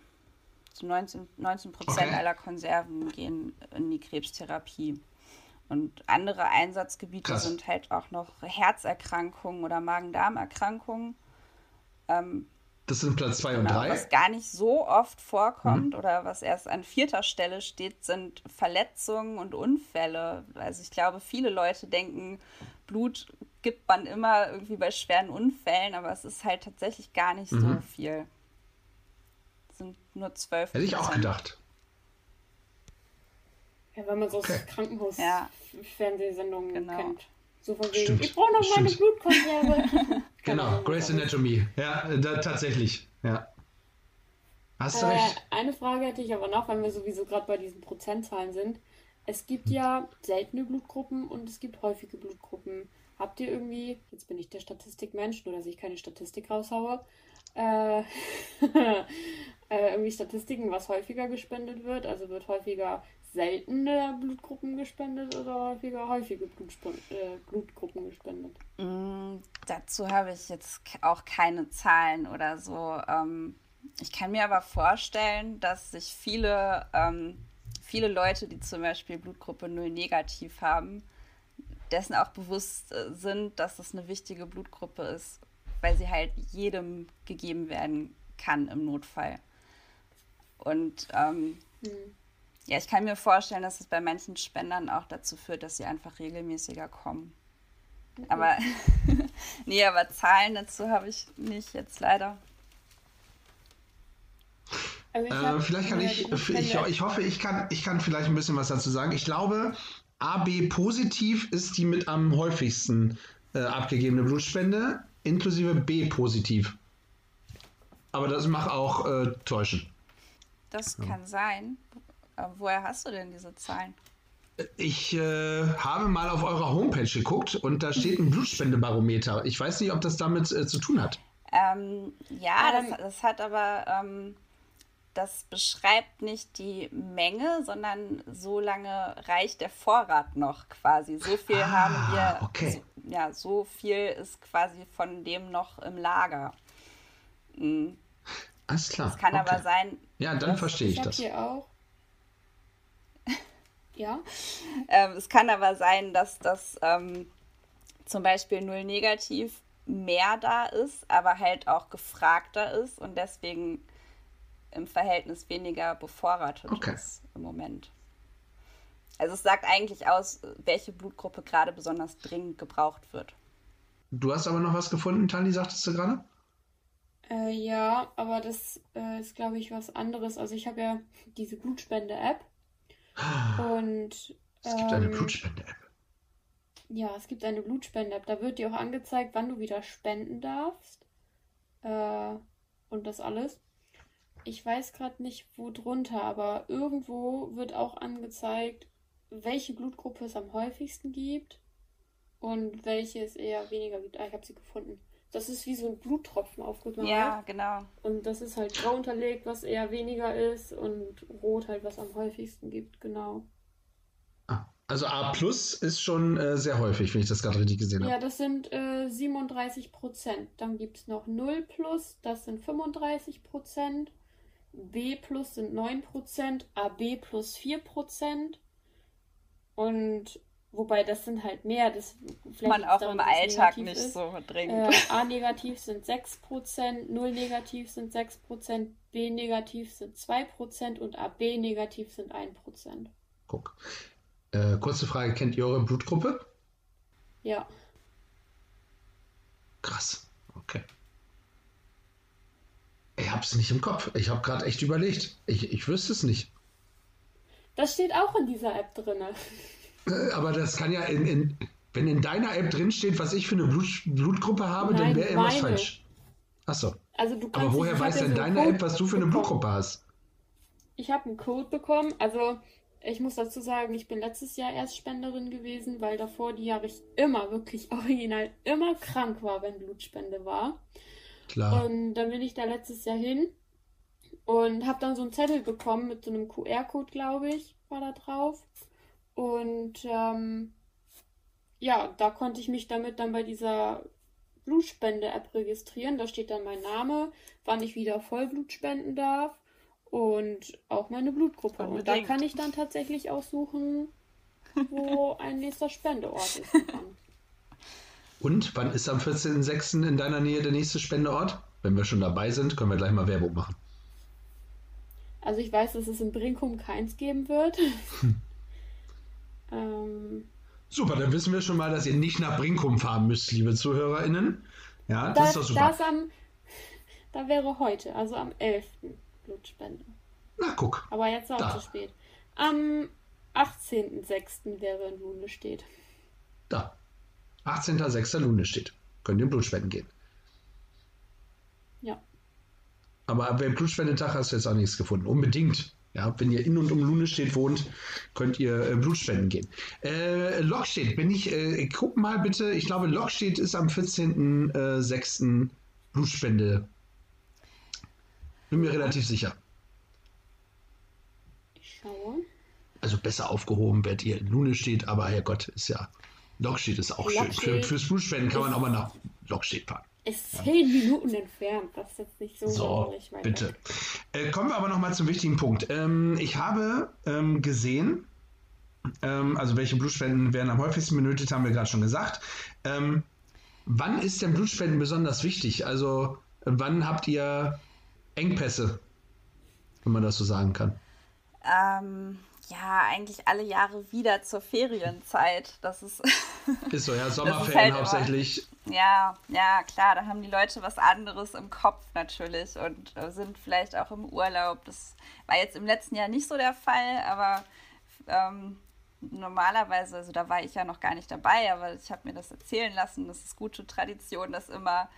So 19, 19 Prozent okay. aller Konserven gehen in die Krebstherapie. Und andere Einsatzgebiete Krass. sind halt auch noch Herzerkrankungen oder Magen-Darm-Erkrankungen. Ähm, das sind Platz 2 und 3. Genau, was gar nicht so oft vorkommt mhm. oder was erst an vierter Stelle steht, sind Verletzungen und Unfälle. Also ich glaube, viele Leute denken, Blut gibt man immer irgendwie bei schweren Unfällen, aber es ist halt tatsächlich gar nicht mhm. so viel. Es sind nur zwölf. Hätte ich auch gedacht. Ja, wenn man so okay. Krankenhaus-Fernsehsendungen ja. genau. kennt. So von wegen, Stimmt. ich brauche noch meine Blutkonserve. genau, Grace Anatomy. Ja, da, tatsächlich. Ja. Hast du äh, recht. Eine Frage hätte ich aber noch, wenn wir sowieso gerade bei diesen Prozentzahlen sind. Es gibt ja seltene Blutgruppen und es gibt häufige Blutgruppen. Habt ihr irgendwie, jetzt bin ich der Statistikmensch, nur dass ich keine Statistik raushaue, äh, äh, irgendwie Statistiken, was häufiger gespendet wird? Also wird häufiger seltene Blutgruppen gespendet oder häufiger häufige Blutspon äh, Blutgruppen gespendet? Mm, dazu habe ich jetzt auch keine Zahlen oder so. Ähm, ich kann mir aber vorstellen, dass sich viele ähm, viele Leute, die zum Beispiel Blutgruppe 0 negativ haben, dessen auch bewusst äh, sind, dass es eine wichtige Blutgruppe ist, weil sie halt jedem gegeben werden kann im Notfall. Und ähm, mhm. Ja, ich kann mir vorstellen, dass es bei manchen Spendern auch dazu führt, dass sie einfach regelmäßiger kommen. Mhm. Aber nee, aber Zahlen dazu habe ich nicht jetzt leider. Also äh, vielleicht kann ich, ich, ich, hoffe, ich kann, ich kann vielleicht ein bisschen was dazu sagen. Ich glaube, AB positiv ist die mit am häufigsten äh, abgegebene Blutspende, inklusive B positiv. Aber das macht auch äh, täuschen. Das ja. kann sein. Aber woher hast du denn diese Zahlen? Ich äh, habe mal auf eurer Homepage geguckt und da steht ein Blutspendebarometer. Ich weiß nicht, ob das damit äh, zu tun hat. Ähm, ja, das, das, hat aber ähm, das beschreibt nicht die Menge, sondern so lange reicht der Vorrat noch quasi. So viel ah, haben wir, okay. so, ja, so viel ist quasi von dem noch im Lager. Mhm. Alles klar. Es kann okay. aber sein. Ja, dann verstehe ich, ich das. Hier auch. Ja. Ähm, es kann aber sein, dass das ähm, zum Beispiel null negativ mehr da ist, aber halt auch gefragter ist und deswegen im Verhältnis weniger bevorratet okay. ist im Moment. Also es sagt eigentlich aus, welche Blutgruppe gerade besonders dringend gebraucht wird. Du hast aber noch was gefunden, Tali, sagtest du gerade? Äh, ja, aber das äh, ist, glaube ich, was anderes. Also ich habe ja diese Blutspende-App. Und es gibt ähm, eine Blutspende-App. Ja, es gibt eine Blutspende-App. Da wird dir auch angezeigt, wann du wieder spenden darfst. Äh, und das alles ich weiß gerade nicht, wo drunter, aber irgendwo wird auch angezeigt, welche Blutgruppe es am häufigsten gibt und welche es eher weniger gibt. Ah, ich habe sie gefunden. Das ist wie so ein Bluttropfen aufgemalt. Ja, genau. Und das ist halt grau unterlegt, was eher weniger ist und rot halt, was am häufigsten gibt, genau. Ah, also A plus ist schon äh, sehr häufig, wenn ich das gerade richtig gesehen habe. Ja, das sind äh, 37 Prozent. Dann gibt es noch 0 plus, das sind 35 Prozent. B plus sind 9%, AB plus 4%. Und wobei das sind halt mehr, das man auch im Alltag nicht ist. so dringend. Äh, A negativ sind 6%, 0 negativ sind 6%, B negativ sind 2% und AB negativ sind 1%. Guck. Äh, kurze Frage, kennt ihr eure Blutgruppe? Ja. Krass. Okay. Ich hab's nicht im Kopf. Ich habe gerade echt überlegt. Ich, ich wüsste es nicht. Das steht auch in dieser App drin. Äh, aber das kann ja in, in, wenn in deiner App drin steht, was ich für eine Blut, Blutgruppe habe, Nein, dann wäre irgendwas falsch. Achso. Also du aber woher weiß denn deine App, was du für eine bekommen. Blutgruppe hast? Ich habe einen Code bekommen. Also ich muss dazu sagen, ich bin letztes Jahr erst Spenderin gewesen, weil davor die Jahre ich immer, wirklich original, immer krank war, wenn Blutspende war. Klar. Und dann bin ich da letztes Jahr hin und habe dann so einen Zettel bekommen mit so einem QR-Code, glaube ich, war da drauf. Und ähm, ja, da konnte ich mich damit dann bei dieser Blutspende-App registrieren. Da steht dann mein Name, wann ich wieder Vollblut spenden darf und auch meine Blutgruppe. Und da kann ich dann tatsächlich aussuchen, wo ein nächster Spendeort ist. Und wann ist am 14.06. in deiner Nähe der nächste Spendeort? Wenn wir schon dabei sind, können wir gleich mal Werbung machen. Also ich weiß, dass es in Brinkum keins geben wird. Hm. ähm, super, dann wissen wir schon mal, dass ihr nicht nach Brinkum fahren müsst, liebe ZuhörerInnen. Ja, das da, ist doch super. Das am, da wäre heute, also am 11. Blutspende. Na, guck. Aber jetzt auch zu spät. Am 18.06. wäre in Lunde steht. Da. 18.06. Lune steht. Könnt ihr Blutspenden gehen. Ja. Aber beim Blutspendetag hast du jetzt auch nichts gefunden. Unbedingt. Ja, wenn ihr in und um Lune steht wohnt, könnt ihr äh, Blutspenden gehen. Äh, Lockstedt, bin ich, äh, guck mal bitte, ich glaube, Lockstedt ist am 14.06. Äh, Blutspende. Bin mir relativ sicher. Ich schaue. Also besser aufgehoben werdet ihr in Lune steht, aber Herrgott, ist ja Lockstedt ist auch schön. Für, fürs Blutspenden kann man auch mal nach Lockstedt fahren. Ist zehn ja. Minuten entfernt. Das ist jetzt nicht so So, bitte. Äh, kommen wir aber nochmal zum wichtigen Punkt. Ähm, ich habe ähm, gesehen, ähm, also welche Blutspenden werden am häufigsten benötigt, haben wir gerade schon gesagt. Ähm, wann ist denn Blutspenden besonders wichtig? Also wann habt ihr Engpässe, wenn man das so sagen kann? Ja, eigentlich alle Jahre wieder zur Ferienzeit. Das ist. ist so, ja, Sommerferien halt hauptsächlich. Immer, ja, ja, klar, da haben die Leute was anderes im Kopf natürlich und äh, sind vielleicht auch im Urlaub. Das war jetzt im letzten Jahr nicht so der Fall, aber ähm, normalerweise, also da war ich ja noch gar nicht dabei, aber ich habe mir das erzählen lassen. Das ist gute Tradition, dass immer.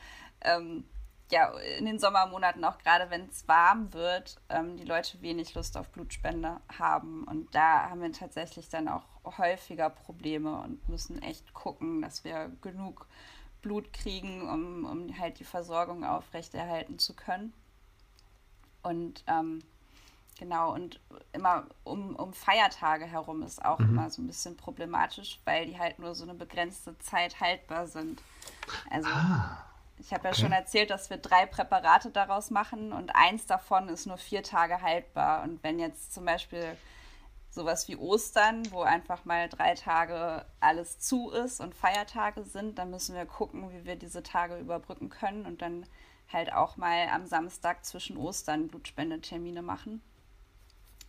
Ähm, ja, in den Sommermonaten, auch gerade wenn es warm wird, ähm, die Leute wenig Lust auf Blutspende haben. Und da haben wir tatsächlich dann auch häufiger Probleme und müssen echt gucken, dass wir genug Blut kriegen, um, um halt die Versorgung aufrechterhalten zu können. Und ähm, genau, und immer um, um Feiertage herum ist auch mhm. immer so ein bisschen problematisch, weil die halt nur so eine begrenzte Zeit haltbar sind. Also ah ich habe ja okay. schon erzählt, dass wir drei Präparate daraus machen und eins davon ist nur vier Tage haltbar. Und wenn jetzt zum Beispiel sowas wie Ostern, wo einfach mal drei Tage alles zu ist und Feiertage sind, dann müssen wir gucken, wie wir diese Tage überbrücken können und dann halt auch mal am Samstag zwischen Ostern Blutspendetermine machen,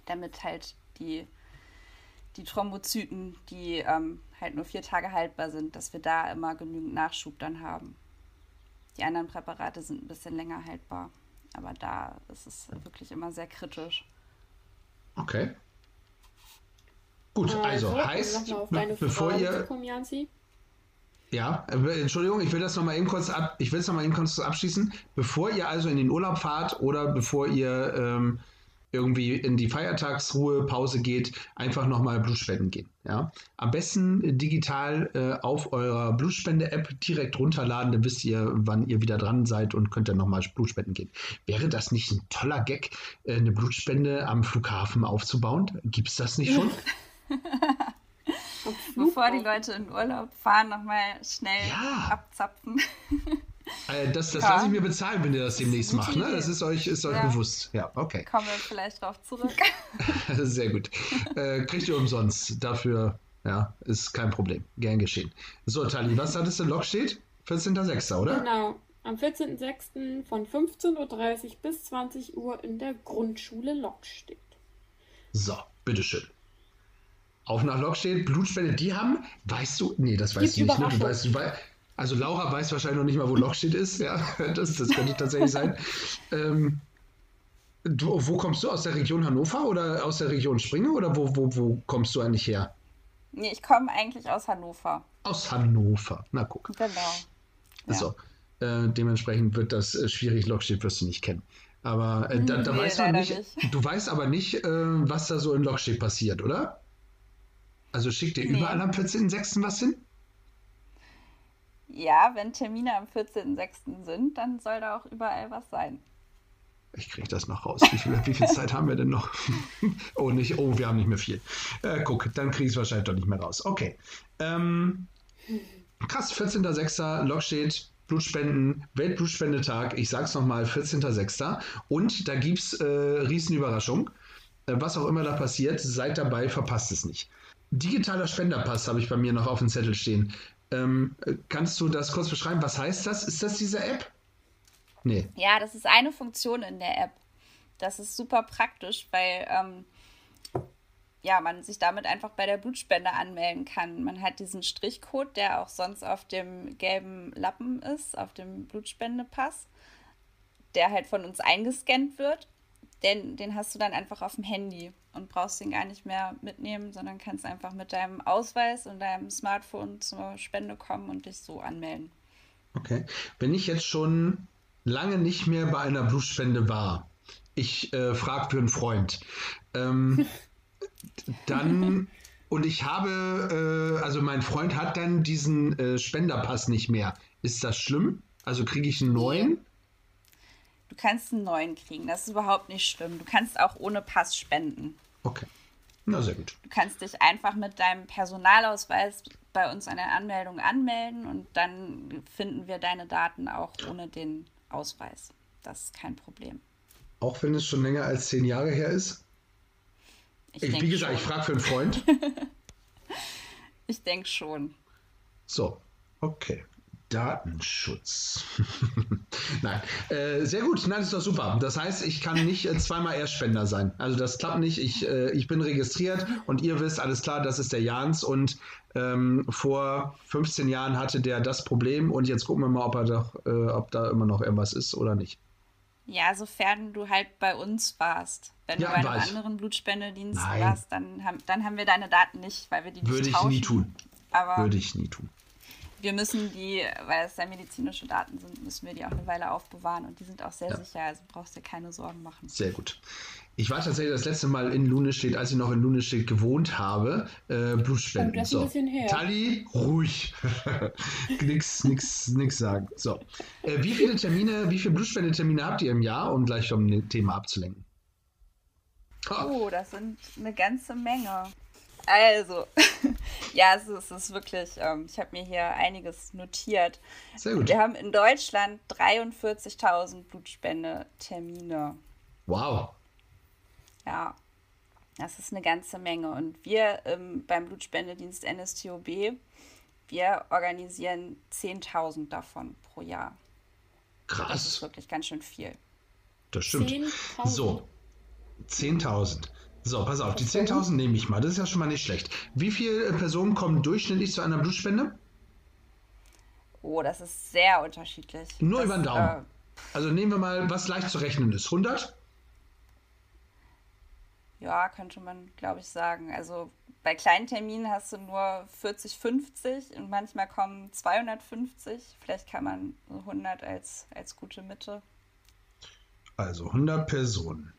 damit halt die, die Thrombozyten, die ähm, halt nur vier Tage haltbar sind, dass wir da immer genügend Nachschub dann haben. Die anderen Präparate sind ein bisschen länger haltbar. Aber da ist es wirklich immer sehr kritisch. Okay. Gut, also, also heißt, bevor ihr. Kommen, ja, äh, Entschuldigung, ich will das nochmal eben kurz ab, ich will es nochmal eben kurz abschließen. Bevor ihr also in den Urlaub fahrt oder bevor ihr ähm, irgendwie in die Feiertagsruhe, Pause geht, einfach nochmal Blutspenden gehen. Ja? Am besten digital äh, auf eurer Blutspende-App direkt runterladen, dann wisst ihr, wann ihr wieder dran seid und könnt dann nochmal Blutspenden gehen. Wäre das nicht ein toller Gag, äh, eine Blutspende am Flughafen aufzubauen? Gibt es das nicht schon? Bevor die Leute in Urlaub fahren, nochmal schnell ja. abzapfen. Äh, das das ja. lasse ich mir bezahlen, wenn ihr das demnächst macht. Ne? Das ist euch, ist euch ja. bewusst. Ja, okay. Kommen wir vielleicht drauf zurück. Sehr gut. Äh, kriegt ihr umsonst. Dafür ja, ist kein Problem. Gern geschehen. So, Tali, was hattest du? Log steht? 14.06., oder? Genau. Am 14.06. von 15.30 Uhr bis 20 Uhr in der Grundschule Lok steht. So, bitteschön. Auf nach Lok steht, Blutspende, die haben, weißt du, nee, das weißt Gibt du nicht, ne? du weißt, du weißt, also Laura weiß wahrscheinlich noch nicht mal, wo Lochstedt ist. Ja, das, das könnte tatsächlich sein. Ähm, du, wo kommst du? Aus der Region Hannover oder aus der Region Springe oder wo, wo, wo kommst du eigentlich her? Nee, ich komme eigentlich aus Hannover. Aus Hannover. Na guck. Genau. Ja. So. Äh, dementsprechend wird das äh, schwierig. Lochstedt wirst du nicht kennen. Aber äh, da, da nee, weiß man nicht, nicht, Du weißt aber nicht, äh, was da so in Lochstedt passiert, oder? Also schickt ihr nee. überall am 14.06. was hin? Ja, wenn Termine am 14.06. sind, dann soll da auch überall was sein. Ich kriege das noch raus. Wie viel, wie viel, Zeit haben wir denn noch? oh, nicht, oh, wir haben nicht mehr viel. Äh, guck, dann kriege ich es wahrscheinlich doch nicht mehr raus. Okay. Ähm, krass, 14.06. Log steht, Blutspenden, Weltblutspendetag. Ich sag's nochmal, 14.06. Und da gibt's äh, Riesenüberraschung. Äh, was auch immer da passiert, seid dabei, verpasst es nicht. Digitaler Spenderpass habe ich bei mir noch auf dem Zettel stehen. Ähm, kannst du das kurz beschreiben? Was heißt das? Ist das diese App? Nee. Ja, das ist eine Funktion in der App. Das ist super praktisch, weil ähm, ja, man sich damit einfach bei der Blutspende anmelden kann. Man hat diesen Strichcode, der auch sonst auf dem gelben Lappen ist, auf dem Blutspendepass, der halt von uns eingescannt wird. Den, den hast du dann einfach auf dem Handy und brauchst den gar nicht mehr mitnehmen, sondern kannst einfach mit deinem Ausweis und deinem Smartphone zur Spende kommen und dich so anmelden. Okay. Wenn ich jetzt schon lange nicht mehr bei einer Blutspende war, ich äh, frage für einen Freund, ähm, dann und ich habe, äh, also mein Freund hat dann diesen äh, Spenderpass nicht mehr. Ist das schlimm? Also kriege ich einen neuen? Du kannst einen neuen kriegen, das ist überhaupt nicht schlimm. Du kannst auch ohne Pass spenden. Okay. Na, sehr gut. Du kannst dich einfach mit deinem Personalausweis bei uns an der Anmeldung anmelden und dann finden wir deine Daten auch ohne den Ausweis. Das ist kein Problem. Auch wenn es schon länger als zehn Jahre her ist? Ich, Ich, wie gesagt, schon. ich frage für einen Freund. Ich denke schon. So, okay. Datenschutz. Nein, äh, sehr gut. Nein, ist doch super. Das heißt, ich kann nicht äh, zweimal Erstspender sein. Also das klappt nicht. Ich, äh, ich bin registriert und ihr wisst, alles klar, das ist der Jans und ähm, vor 15 Jahren hatte der das Problem und jetzt gucken wir mal, ob, er doch, äh, ob da immer noch irgendwas ist oder nicht. Ja, sofern du halt bei uns warst. Wenn Ja, du bei einem ich. anderen Blutspendedienst Nein. warst, dann haben, dann haben wir deine Daten nicht, weil wir die nicht Würde ich tauschen. nie tun. Aber Würde ich nie tun. Wir müssen die, weil es ja medizinische Daten sind, müssen wir die auch eine Weile aufbewahren und die sind auch sehr Ja. sicher, also brauchst dir keine Sorgen machen. Sehr gut. Ich war tatsächlich das letzte Mal in Lunestedt, als ich noch in Lunestedt gewohnt habe, äh, Blutspenden. Das ist ein bisschen her. Tali, ruhig. nix, nix, nix sagen. So. Äh, wie viele Termine, wie viele Blutspendetermine habt ihr im Jahr, um gleich um ein Thema abzulenken? Oh, das sind eine ganze Menge. Also, ja, es ist, es ist wirklich, ähm, ich habe mir hier einiges notiert. sehr gut. Wir haben in Deutschland 43.000 Blutspendetermine. Wow. Ja, das ist eine ganze Menge. Und wir ähm, beim Blutspendedienst NSTOB, wir organisieren 10.000 davon pro Jahr. Das ist Krass. wirklich ganz schön viel. Das stimmt. 10.000. So. 10.000. So, pass auf, die 10.000 nehme ich mal. Das ist ja schon mal nicht schlecht. Wie viele Personen kommen durchschnittlich zu einer Blutspende? Oh, das ist sehr unterschiedlich. Nur das, über den Daumen. Äh, Also nehmen wir mal, was leicht zu rechnen ist. 100? ja, könnte man, glaube ich, sagen. Also bei kleinen Terminen hast du nur 40, 50 und manchmal kommen 250. Vielleicht kann man so 100 als, als gute Mitte. Also 100 Personen.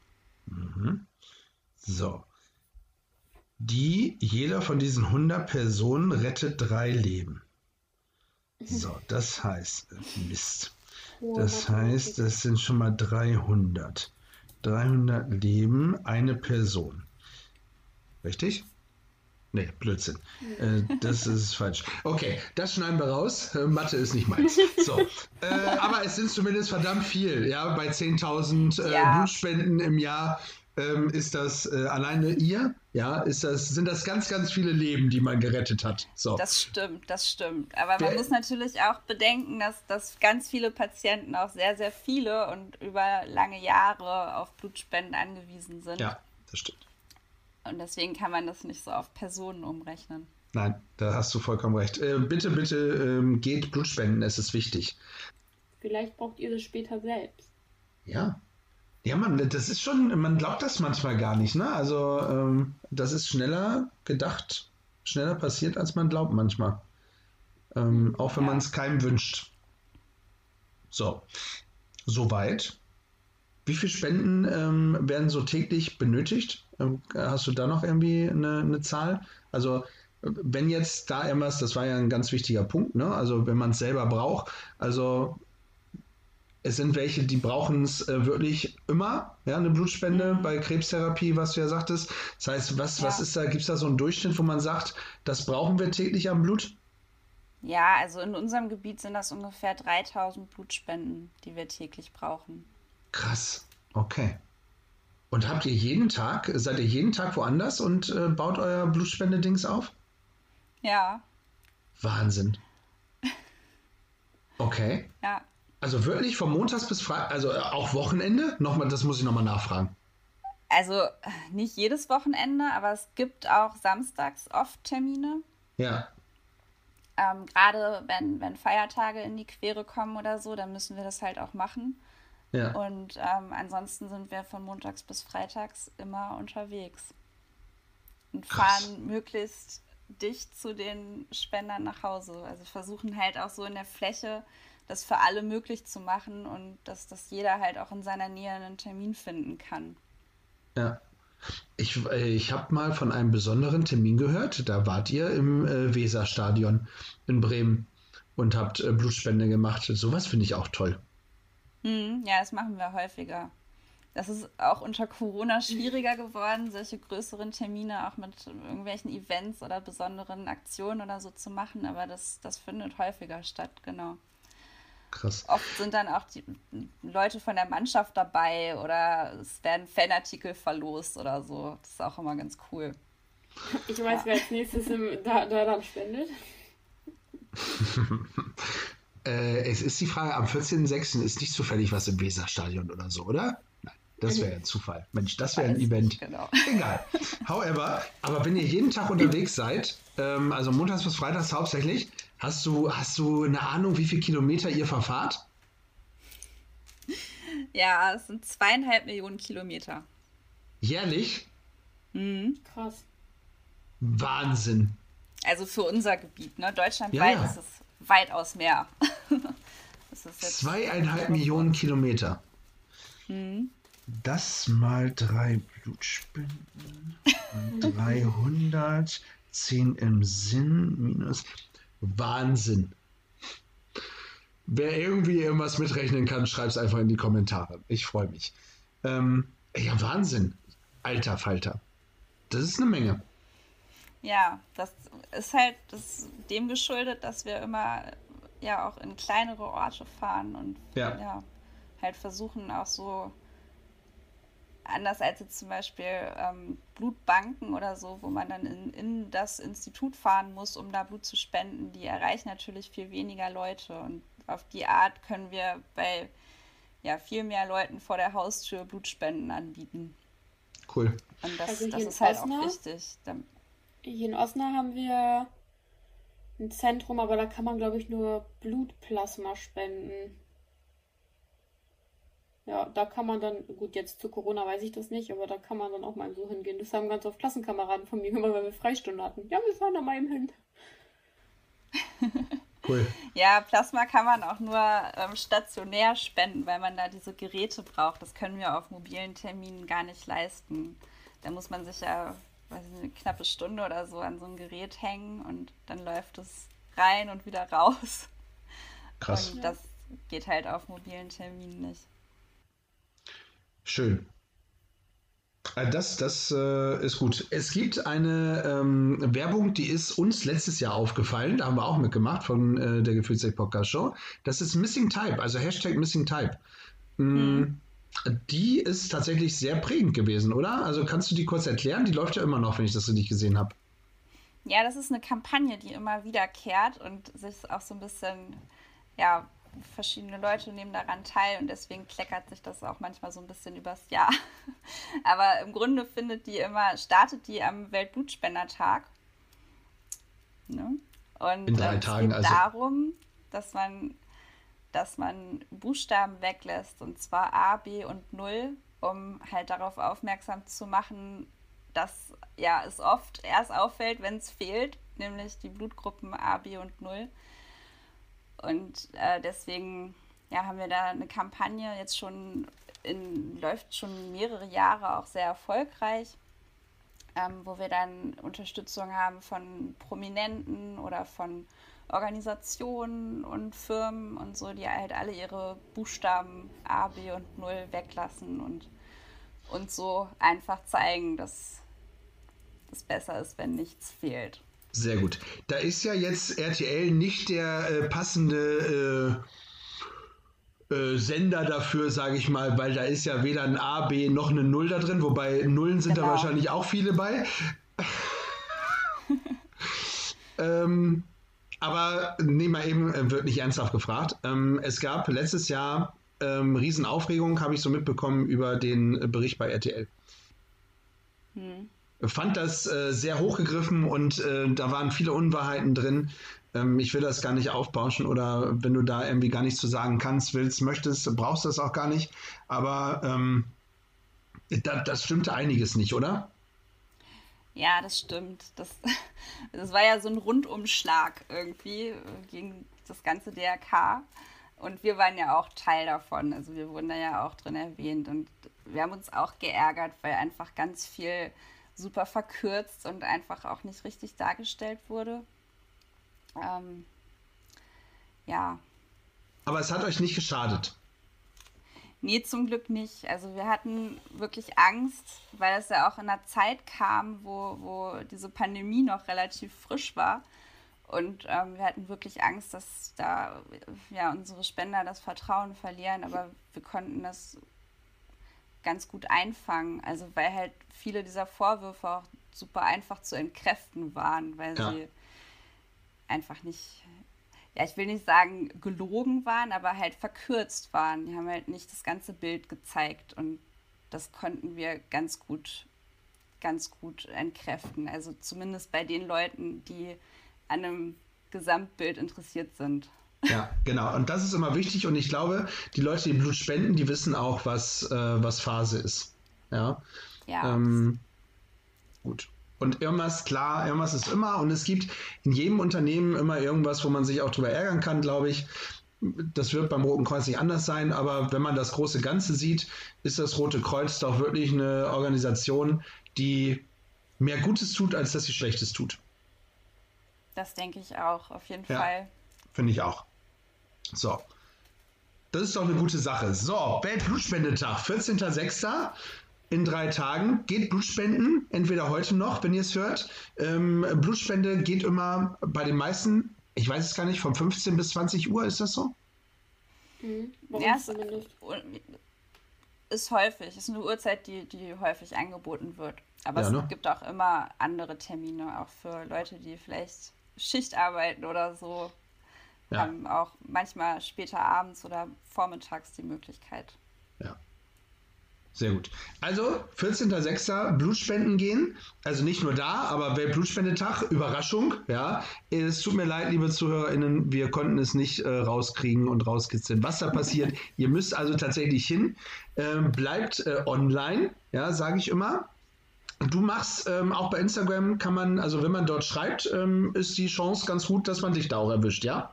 Mhm. So. Die, jeder von diesen 100 Personen rettet drei Leben. So, das heißt, Mist. Das heißt, das sind schon mal 300. 300 Leben, eine Person. Richtig? Nee, Blödsinn. Äh, das ist falsch. Okay, das schneiden wir raus. Äh, Mathe ist nicht meins. So. Äh, aber es sind zumindest verdammt viel. Ja, bei 10.000 äh, Ja. Blutspenden im Jahr ähm, ist das äh, alleine ihr. Ja, ist das, sind das ganz, ganz viele Leben, die man gerettet hat. So. Das stimmt, das stimmt. Aber man Der- muss natürlich auch bedenken, dass, dass ganz viele Patienten, auch sehr, sehr viele und über lange Jahre auf Blutspenden angewiesen sind. ja, das stimmt. Und deswegen kann man das nicht so auf Personen umrechnen. Nein, da hast du vollkommen recht. Äh, bitte, bitte ähm, geht Blutspenden, es ist wichtig. Vielleicht braucht ihr das später selbst. Ja. Ja, man, das ist schon, man glaubt das manchmal gar nicht, ne? Also, ähm, das ist schneller gedacht, schneller passiert, als man glaubt manchmal. Ähm, auch wenn Ja. man es keinem wünscht. So, soweit. Wie viele Spenden ähm, werden so täglich benötigt? Ähm, hast du da noch irgendwie eine, eine Zahl? Also, wenn jetzt da irgendwas, das war ja ein ganz wichtiger Punkt, ne? Also, wenn man es selber braucht, also es sind welche, die brauchen es äh, wirklich immer, ja, eine Blutspende bei Krebstherapie, was du ja sagtest. Das heißt, was, was Ja. ist da, gibt es da so einen Durchschnitt, wo man sagt, das brauchen wir täglich am Blut? Ja, also in unserem Gebiet sind das ungefähr 3000 Blutspenden, die wir täglich brauchen. Krass, okay. Und habt ihr jeden Tag, seid ihr jeden Tag woanders und äh, baut euer Blutspendedings auf? Ja, Wahnsinn. Okay. ja. Also wirklich von Montags bis Freitag, also äh, auch Wochenende? Nochmal, das muss ich nochmal nachfragen. Also äh, nicht jedes Wochenende, aber es gibt auch samstags oft Termine. Ja, Ähm, Gerade wenn, wenn Feiertage in die Quere kommen oder so, dann müssen wir das halt auch machen. ja. Und ähm, ansonsten sind wir von montags bis freitags immer unterwegs und Krass. fahren möglichst dicht zu den Spendern nach Hause. Also versuchen halt auch so in der Fläche das für alle möglich zu machen und dass, dass jeder halt auch in seiner Nähe einen Termin finden kann. Ja. Ich, ich habe mal von einem besonderen Termin gehört. Da wart ihr im äh, Weserstadion in Bremen und habt äh, Blutspende gemacht. Sowas finde ich auch toll. Hm, ja, das machen wir häufiger. das ist auch unter Corona schwieriger geworden, solche größeren Termine auch mit irgendwelchen Events oder besonderen Aktionen oder so zu machen, aber das, das findet häufiger statt, genau. Krass. Oft sind dann auch die Leute von der Mannschaft dabei oder es werden Fanartikel verlost oder so. Das ist auch immer ganz cool. Ich weiß, ja. wer als nächstes im, da, da dann spendet. äh, es ist die Frage, am 14.06. ist nicht zufällig was im Weserstadion oder so, oder? Nein, das wäre ein Zufall. Mensch, das wäre ein Event. Genau. Egal. However, aber wenn ihr jeden Tag unterwegs seid, ähm, also montags bis freitags hauptsächlich, hast du, hast du eine Ahnung, wie viele Kilometer ihr verfahrt? Ja, es sind zweieinhalb Millionen Kilometer. Jährlich? Mhm. Krass. Wahnsinn. Also für unser Gebiet, ne? Deutschlandweit ja, ja. ist es weitaus mehr. Zweieinhalb Millionen Kilometer. Mhm. Das mal drei Blutspenden. 300, 10 im Sinn, minus. Wahnsinn. Wer irgendwie irgendwas mitrechnen kann, schreibt es einfach in die Kommentare. Ich freue mich. Ähm, ja, Wahnsinn. Alter Falter. Das ist eine Menge. Ja, das ist halt das, dem geschuldet, dass wir immer ja auch in kleinere Orte fahren und ja. ja halt versuchen auch so anders als jetzt zum Beispiel ähm, Blutbanken oder so, wo man dann in, in das Institut fahren muss, um da Blut zu spenden, die erreichen natürlich viel weniger Leute. Und auf die Art können wir bei ja, viel mehr Leuten vor der Haustür Blutspenden anbieten. Cool. Und das, also das ist halt Osnabrück, auch wichtig. Hier in Osnabrück haben wir ein Zentrum, aber da kann man, glaube ich, nur Blutplasma spenden. Ja, da kann man dann, gut, jetzt zu Corona weiß ich das nicht, aber da kann man dann auch mal so hingehen. Das haben ganz oft Klassenkameraden von mir gemacht, weil wir Freistunde hatten. Ja, wir fahren da mal eben hin. Cool. Ja, Plasma kann man auch nur ähm, stationär spenden, weil man da diese Geräte braucht. Das können wir auf mobilen Terminen gar nicht leisten. Da muss man sich ja, weiß ich, eine knappe Stunde oder so an so ein Gerät hängen und dann läuft es rein und wieder raus. Krass. Und das geht halt auf mobilen Terminen nicht. Schön. Äh, das, das äh, ist gut. Es gibt eine ähm, Werbung, die ist uns letztes Jahr aufgefallen. Da haben wir auch mitgemacht von äh, der Gefühlsrecht Podcast Show. Das ist Missing Type, also Hashtag Missing Type. Mhm. Die ist tatsächlich sehr prägend gewesen, oder? Also kannst du die kurz erklären? Die läuft ja immer noch, wenn ich das richtig gesehen habe. Ja, das ist eine Kampagne, die immer wiederkehrt und sich auch so ein bisschen ja, verschiedene Leute nehmen daran teil und deswegen kleckert sich das auch manchmal so ein bisschen übers Jahr. Aber im Grunde findet die immer, startet die am Weltblutspendertag. Ne? Und In drei ähm, Tagen es geht also. darum, dass man, dass man Buchstaben weglässt, und zwar A, B und Null, um halt darauf aufmerksam zu machen, dass ja, es oft erst auffällt, wenn es fehlt, nämlich die Blutgruppen A, B und Null. Und äh, deswegen ja, haben wir da eine Kampagne jetzt schon in, läuft schon mehrere Jahre auch sehr erfolgreich, ähm, wo wir dann Unterstützung haben von Prominenten oder von Organisationen und Firmen und so, die halt alle ihre Buchstaben A, B und Null weglassen und uns so einfach zeigen, dass es besser ist, wenn nichts fehlt. Sehr gut. Da ist ja jetzt RTL nicht der äh, passende äh, äh, Sender dafür, sage ich mal, weil da ist ja weder ein A, B noch eine Null da drin, wobei Nullen sind genau. da wahrscheinlich auch viele bei. ähm, aber nee, mal eben, äh, wird nicht ernsthaft gefragt. Ähm, es gab letztes Jahr ähm, Riesenaufregung, habe ich so mitbekommen, über den Bericht bei RTL. Hm fand das äh, sehr hochgegriffen und äh, da waren viele Unwahrheiten drin. Ähm, ich will das gar nicht aufbauschen oder wenn du da irgendwie gar nichts zu sagen kannst, willst, möchtest, brauchst du das auch gar nicht. Aber ähm, da, das stimmte einiges nicht, oder? Ja, das stimmt. Das, das war ja so ein Rundumschlag irgendwie gegen das ganze DRK. Und wir waren ja auch Teil davon. Also wir wurden da ja auch drin erwähnt. Und wir haben uns auch geärgert, weil einfach ganz viel super verkürzt und einfach auch nicht richtig dargestellt wurde. Ähm, ja. Aber es hat euch nicht geschadet. Nee, zum Glück nicht. Also wir hatten wirklich Angst, weil es ja auch in einer Zeit kam, wo, wo diese Pandemie noch relativ frisch war. Und ähm, wir hatten wirklich Angst, dass da ja unsere Spender das Vertrauen verlieren, aber wir konnten das ganz gut einfangen. Also weil halt viele dieser Vorwürfe auch super einfach zu entkräften waren, weil ja. sie einfach nicht ja, ich will nicht sagen gelogen waren, aber halt verkürzt waren. Die haben halt nicht das ganze Bild gezeigt und das konnten wir ganz gut, ganz gut entkräften. Also zumindest bei den Leuten, die an einem Gesamtbild interessiert sind. Ja, genau. Und das ist immer wichtig. Und ich glaube, die Leute, die Blut spenden, die wissen auch, was, äh, was Phase ist. Ja. Ja. Ähm, gut. Und irgendwas, klar, irgendwas ist immer. Und es gibt in jedem Unternehmen immer irgendwas, wo man sich auch drüber ärgern kann, glaube ich. Das wird beim Roten Kreuz nicht anders sein, aber wenn man das große Ganze sieht, ist das Rote Kreuz doch wirklich eine Organisation, die mehr Gutes tut, als dass sie Schlechtes tut. Das denke ich auch, auf jeden ja, Fall. Finde ich auch. So. Das ist doch eine gute Sache. So, Weltblutspendetag, 14.06 in drei Tagen. Geht Blutspenden, entweder heute noch, wenn ihr es hört. Ähm, Blutspende geht immer bei den meisten, ich weiß es gar nicht, von 15 bis 20 Uhr, ist das so? Mhm. Ja, es ist häufig, ist eine Uhrzeit, die, die häufig angeboten wird. Aber ja, es ne? gibt auch immer andere Termine, auch für Leute, die vielleicht Schicht arbeiten oder so. Ja. Haben auch manchmal später abends oder vormittags die Möglichkeit. Ja. Sehr gut. Also 14.06. Blutspenden gehen. Also nicht nur da, aber Weltblutspendetag, Überraschung. Ja, es tut mir leid, liebe ZuhörerInnen, wir konnten es nicht äh, rauskriegen und rauskitzeln, was da passiert. Ihr müsst also tatsächlich hin. Ähm, bleibt äh, online, ja, sage ich immer. Du machst ähm, auch bei Instagram, kann man, also wenn man dort schreibt, ähm, ist die Chance ganz gut, dass man dich da auch erwischt, ja?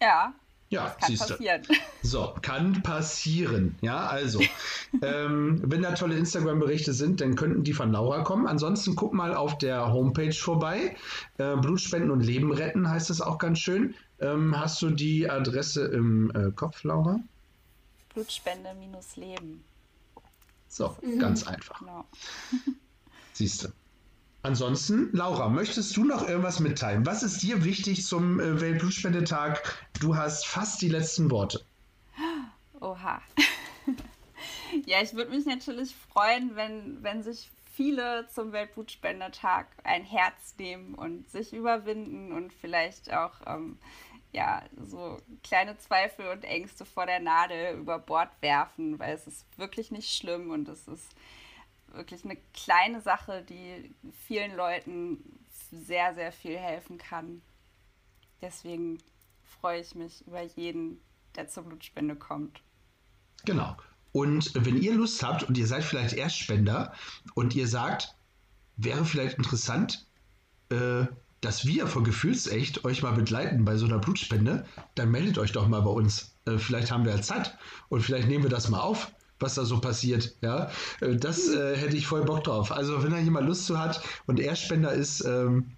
Ja, ja, das kann siehste. passieren. So, kann passieren. Ja, also, ähm, wenn da tolle Instagram-Berichte sind, dann könnten die von Laura kommen. Ansonsten guck mal auf der Homepage vorbei. Äh, Blutspenden und Leben retten heißt das auch ganz schön. Ähm, hast du die Adresse im äh, Kopf, Laura? Blutspende minus Leben. So, mhm. ganz einfach. Genau. Siehst du. Ansonsten, Laura, möchtest du noch irgendwas mitteilen? Was ist dir wichtig zum äh, Weltblutspendetag? Du hast fast die letzten Worte. Oha. ja, ich würde mich natürlich freuen, wenn, wenn sich viele zum Weltblutspendetag ein Herz nehmen und sich überwinden und vielleicht auch ähm, ja, so kleine Zweifel und Ängste vor der Nadel über Bord werfen, weil es ist wirklich nicht schlimm und es ist wirklich eine kleine Sache, die vielen Leuten sehr, sehr viel helfen kann. Deswegen freue ich mich über jeden, der zur Blutspende kommt. Genau. Und wenn ihr Lust habt und ihr seid vielleicht Erstspender und ihr sagt, wäre vielleicht interessant, äh, dass wir von Gefühlsecht euch mal begleiten bei so einer Blutspende, dann meldet euch doch mal bei uns. Äh, vielleicht haben wir ja Zeit und vielleicht nehmen wir das mal auf was da so passiert. Ja, äh, das äh, hätte ich voll Bock drauf. Also wenn da jemand Lust zu hat und Erstspender ist, ähm,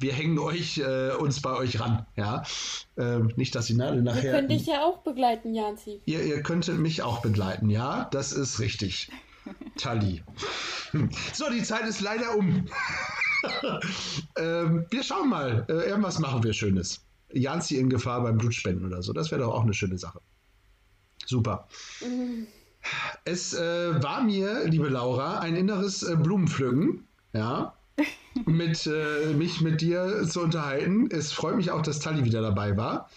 wir hängen euch äh, uns bei euch ran. Ja, ähm, nicht, dass die Nadel nachher. Wir können dich ja auch begleiten, Janzi. Ihr, ihr könntet mich auch begleiten. Ja, das ist richtig. Tali. So, die Zeit ist leider um. ähm, wir schauen mal. Äh, irgendwas machen wir Schönes. Janzi in Gefahr beim Blutspenden oder so. Das wäre doch auch eine schöne Sache. Super. Mhm. Es äh, war mir, liebe Laura, ein inneres äh, Blumenpflücken, ja, mit, äh, mich mit dir zu unterhalten. Es freut mich auch, dass Tali wieder dabei war.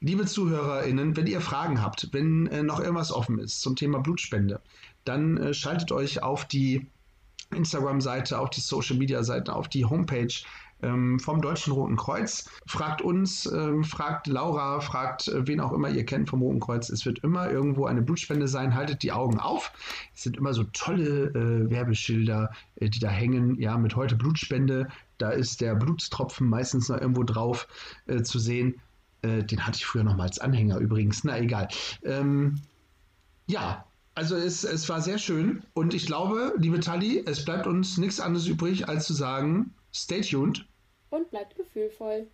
Liebe ZuhörerInnen, wenn ihr Fragen habt, wenn äh, noch irgendwas offen ist zum Thema Blutspende, dann äh, schaltet euch auf die Instagram-Seite, auf die Social-Media-Seite, auf die Homepage ähm, vom Deutschen Roten Kreuz. Fragt uns, ähm, fragt Laura, fragt äh, wen auch immer ihr kennt vom Roten Kreuz. Es wird immer irgendwo eine Blutspende sein. Haltet die Augen auf. Es sind immer so tolle äh, Werbeschilder, äh, die da hängen. Ja, mit heute Blutspende. Da ist der Blutstropfen meistens noch irgendwo drauf äh, zu sehen. Äh, den hatte ich früher noch mal als Anhänger übrigens. Na egal. Ähm, ja, also es, es war sehr schön und ich glaube, liebe Tali, es bleibt uns nichts anderes übrig, als zu sagen, stay tuned und bleibt gefühlvoll.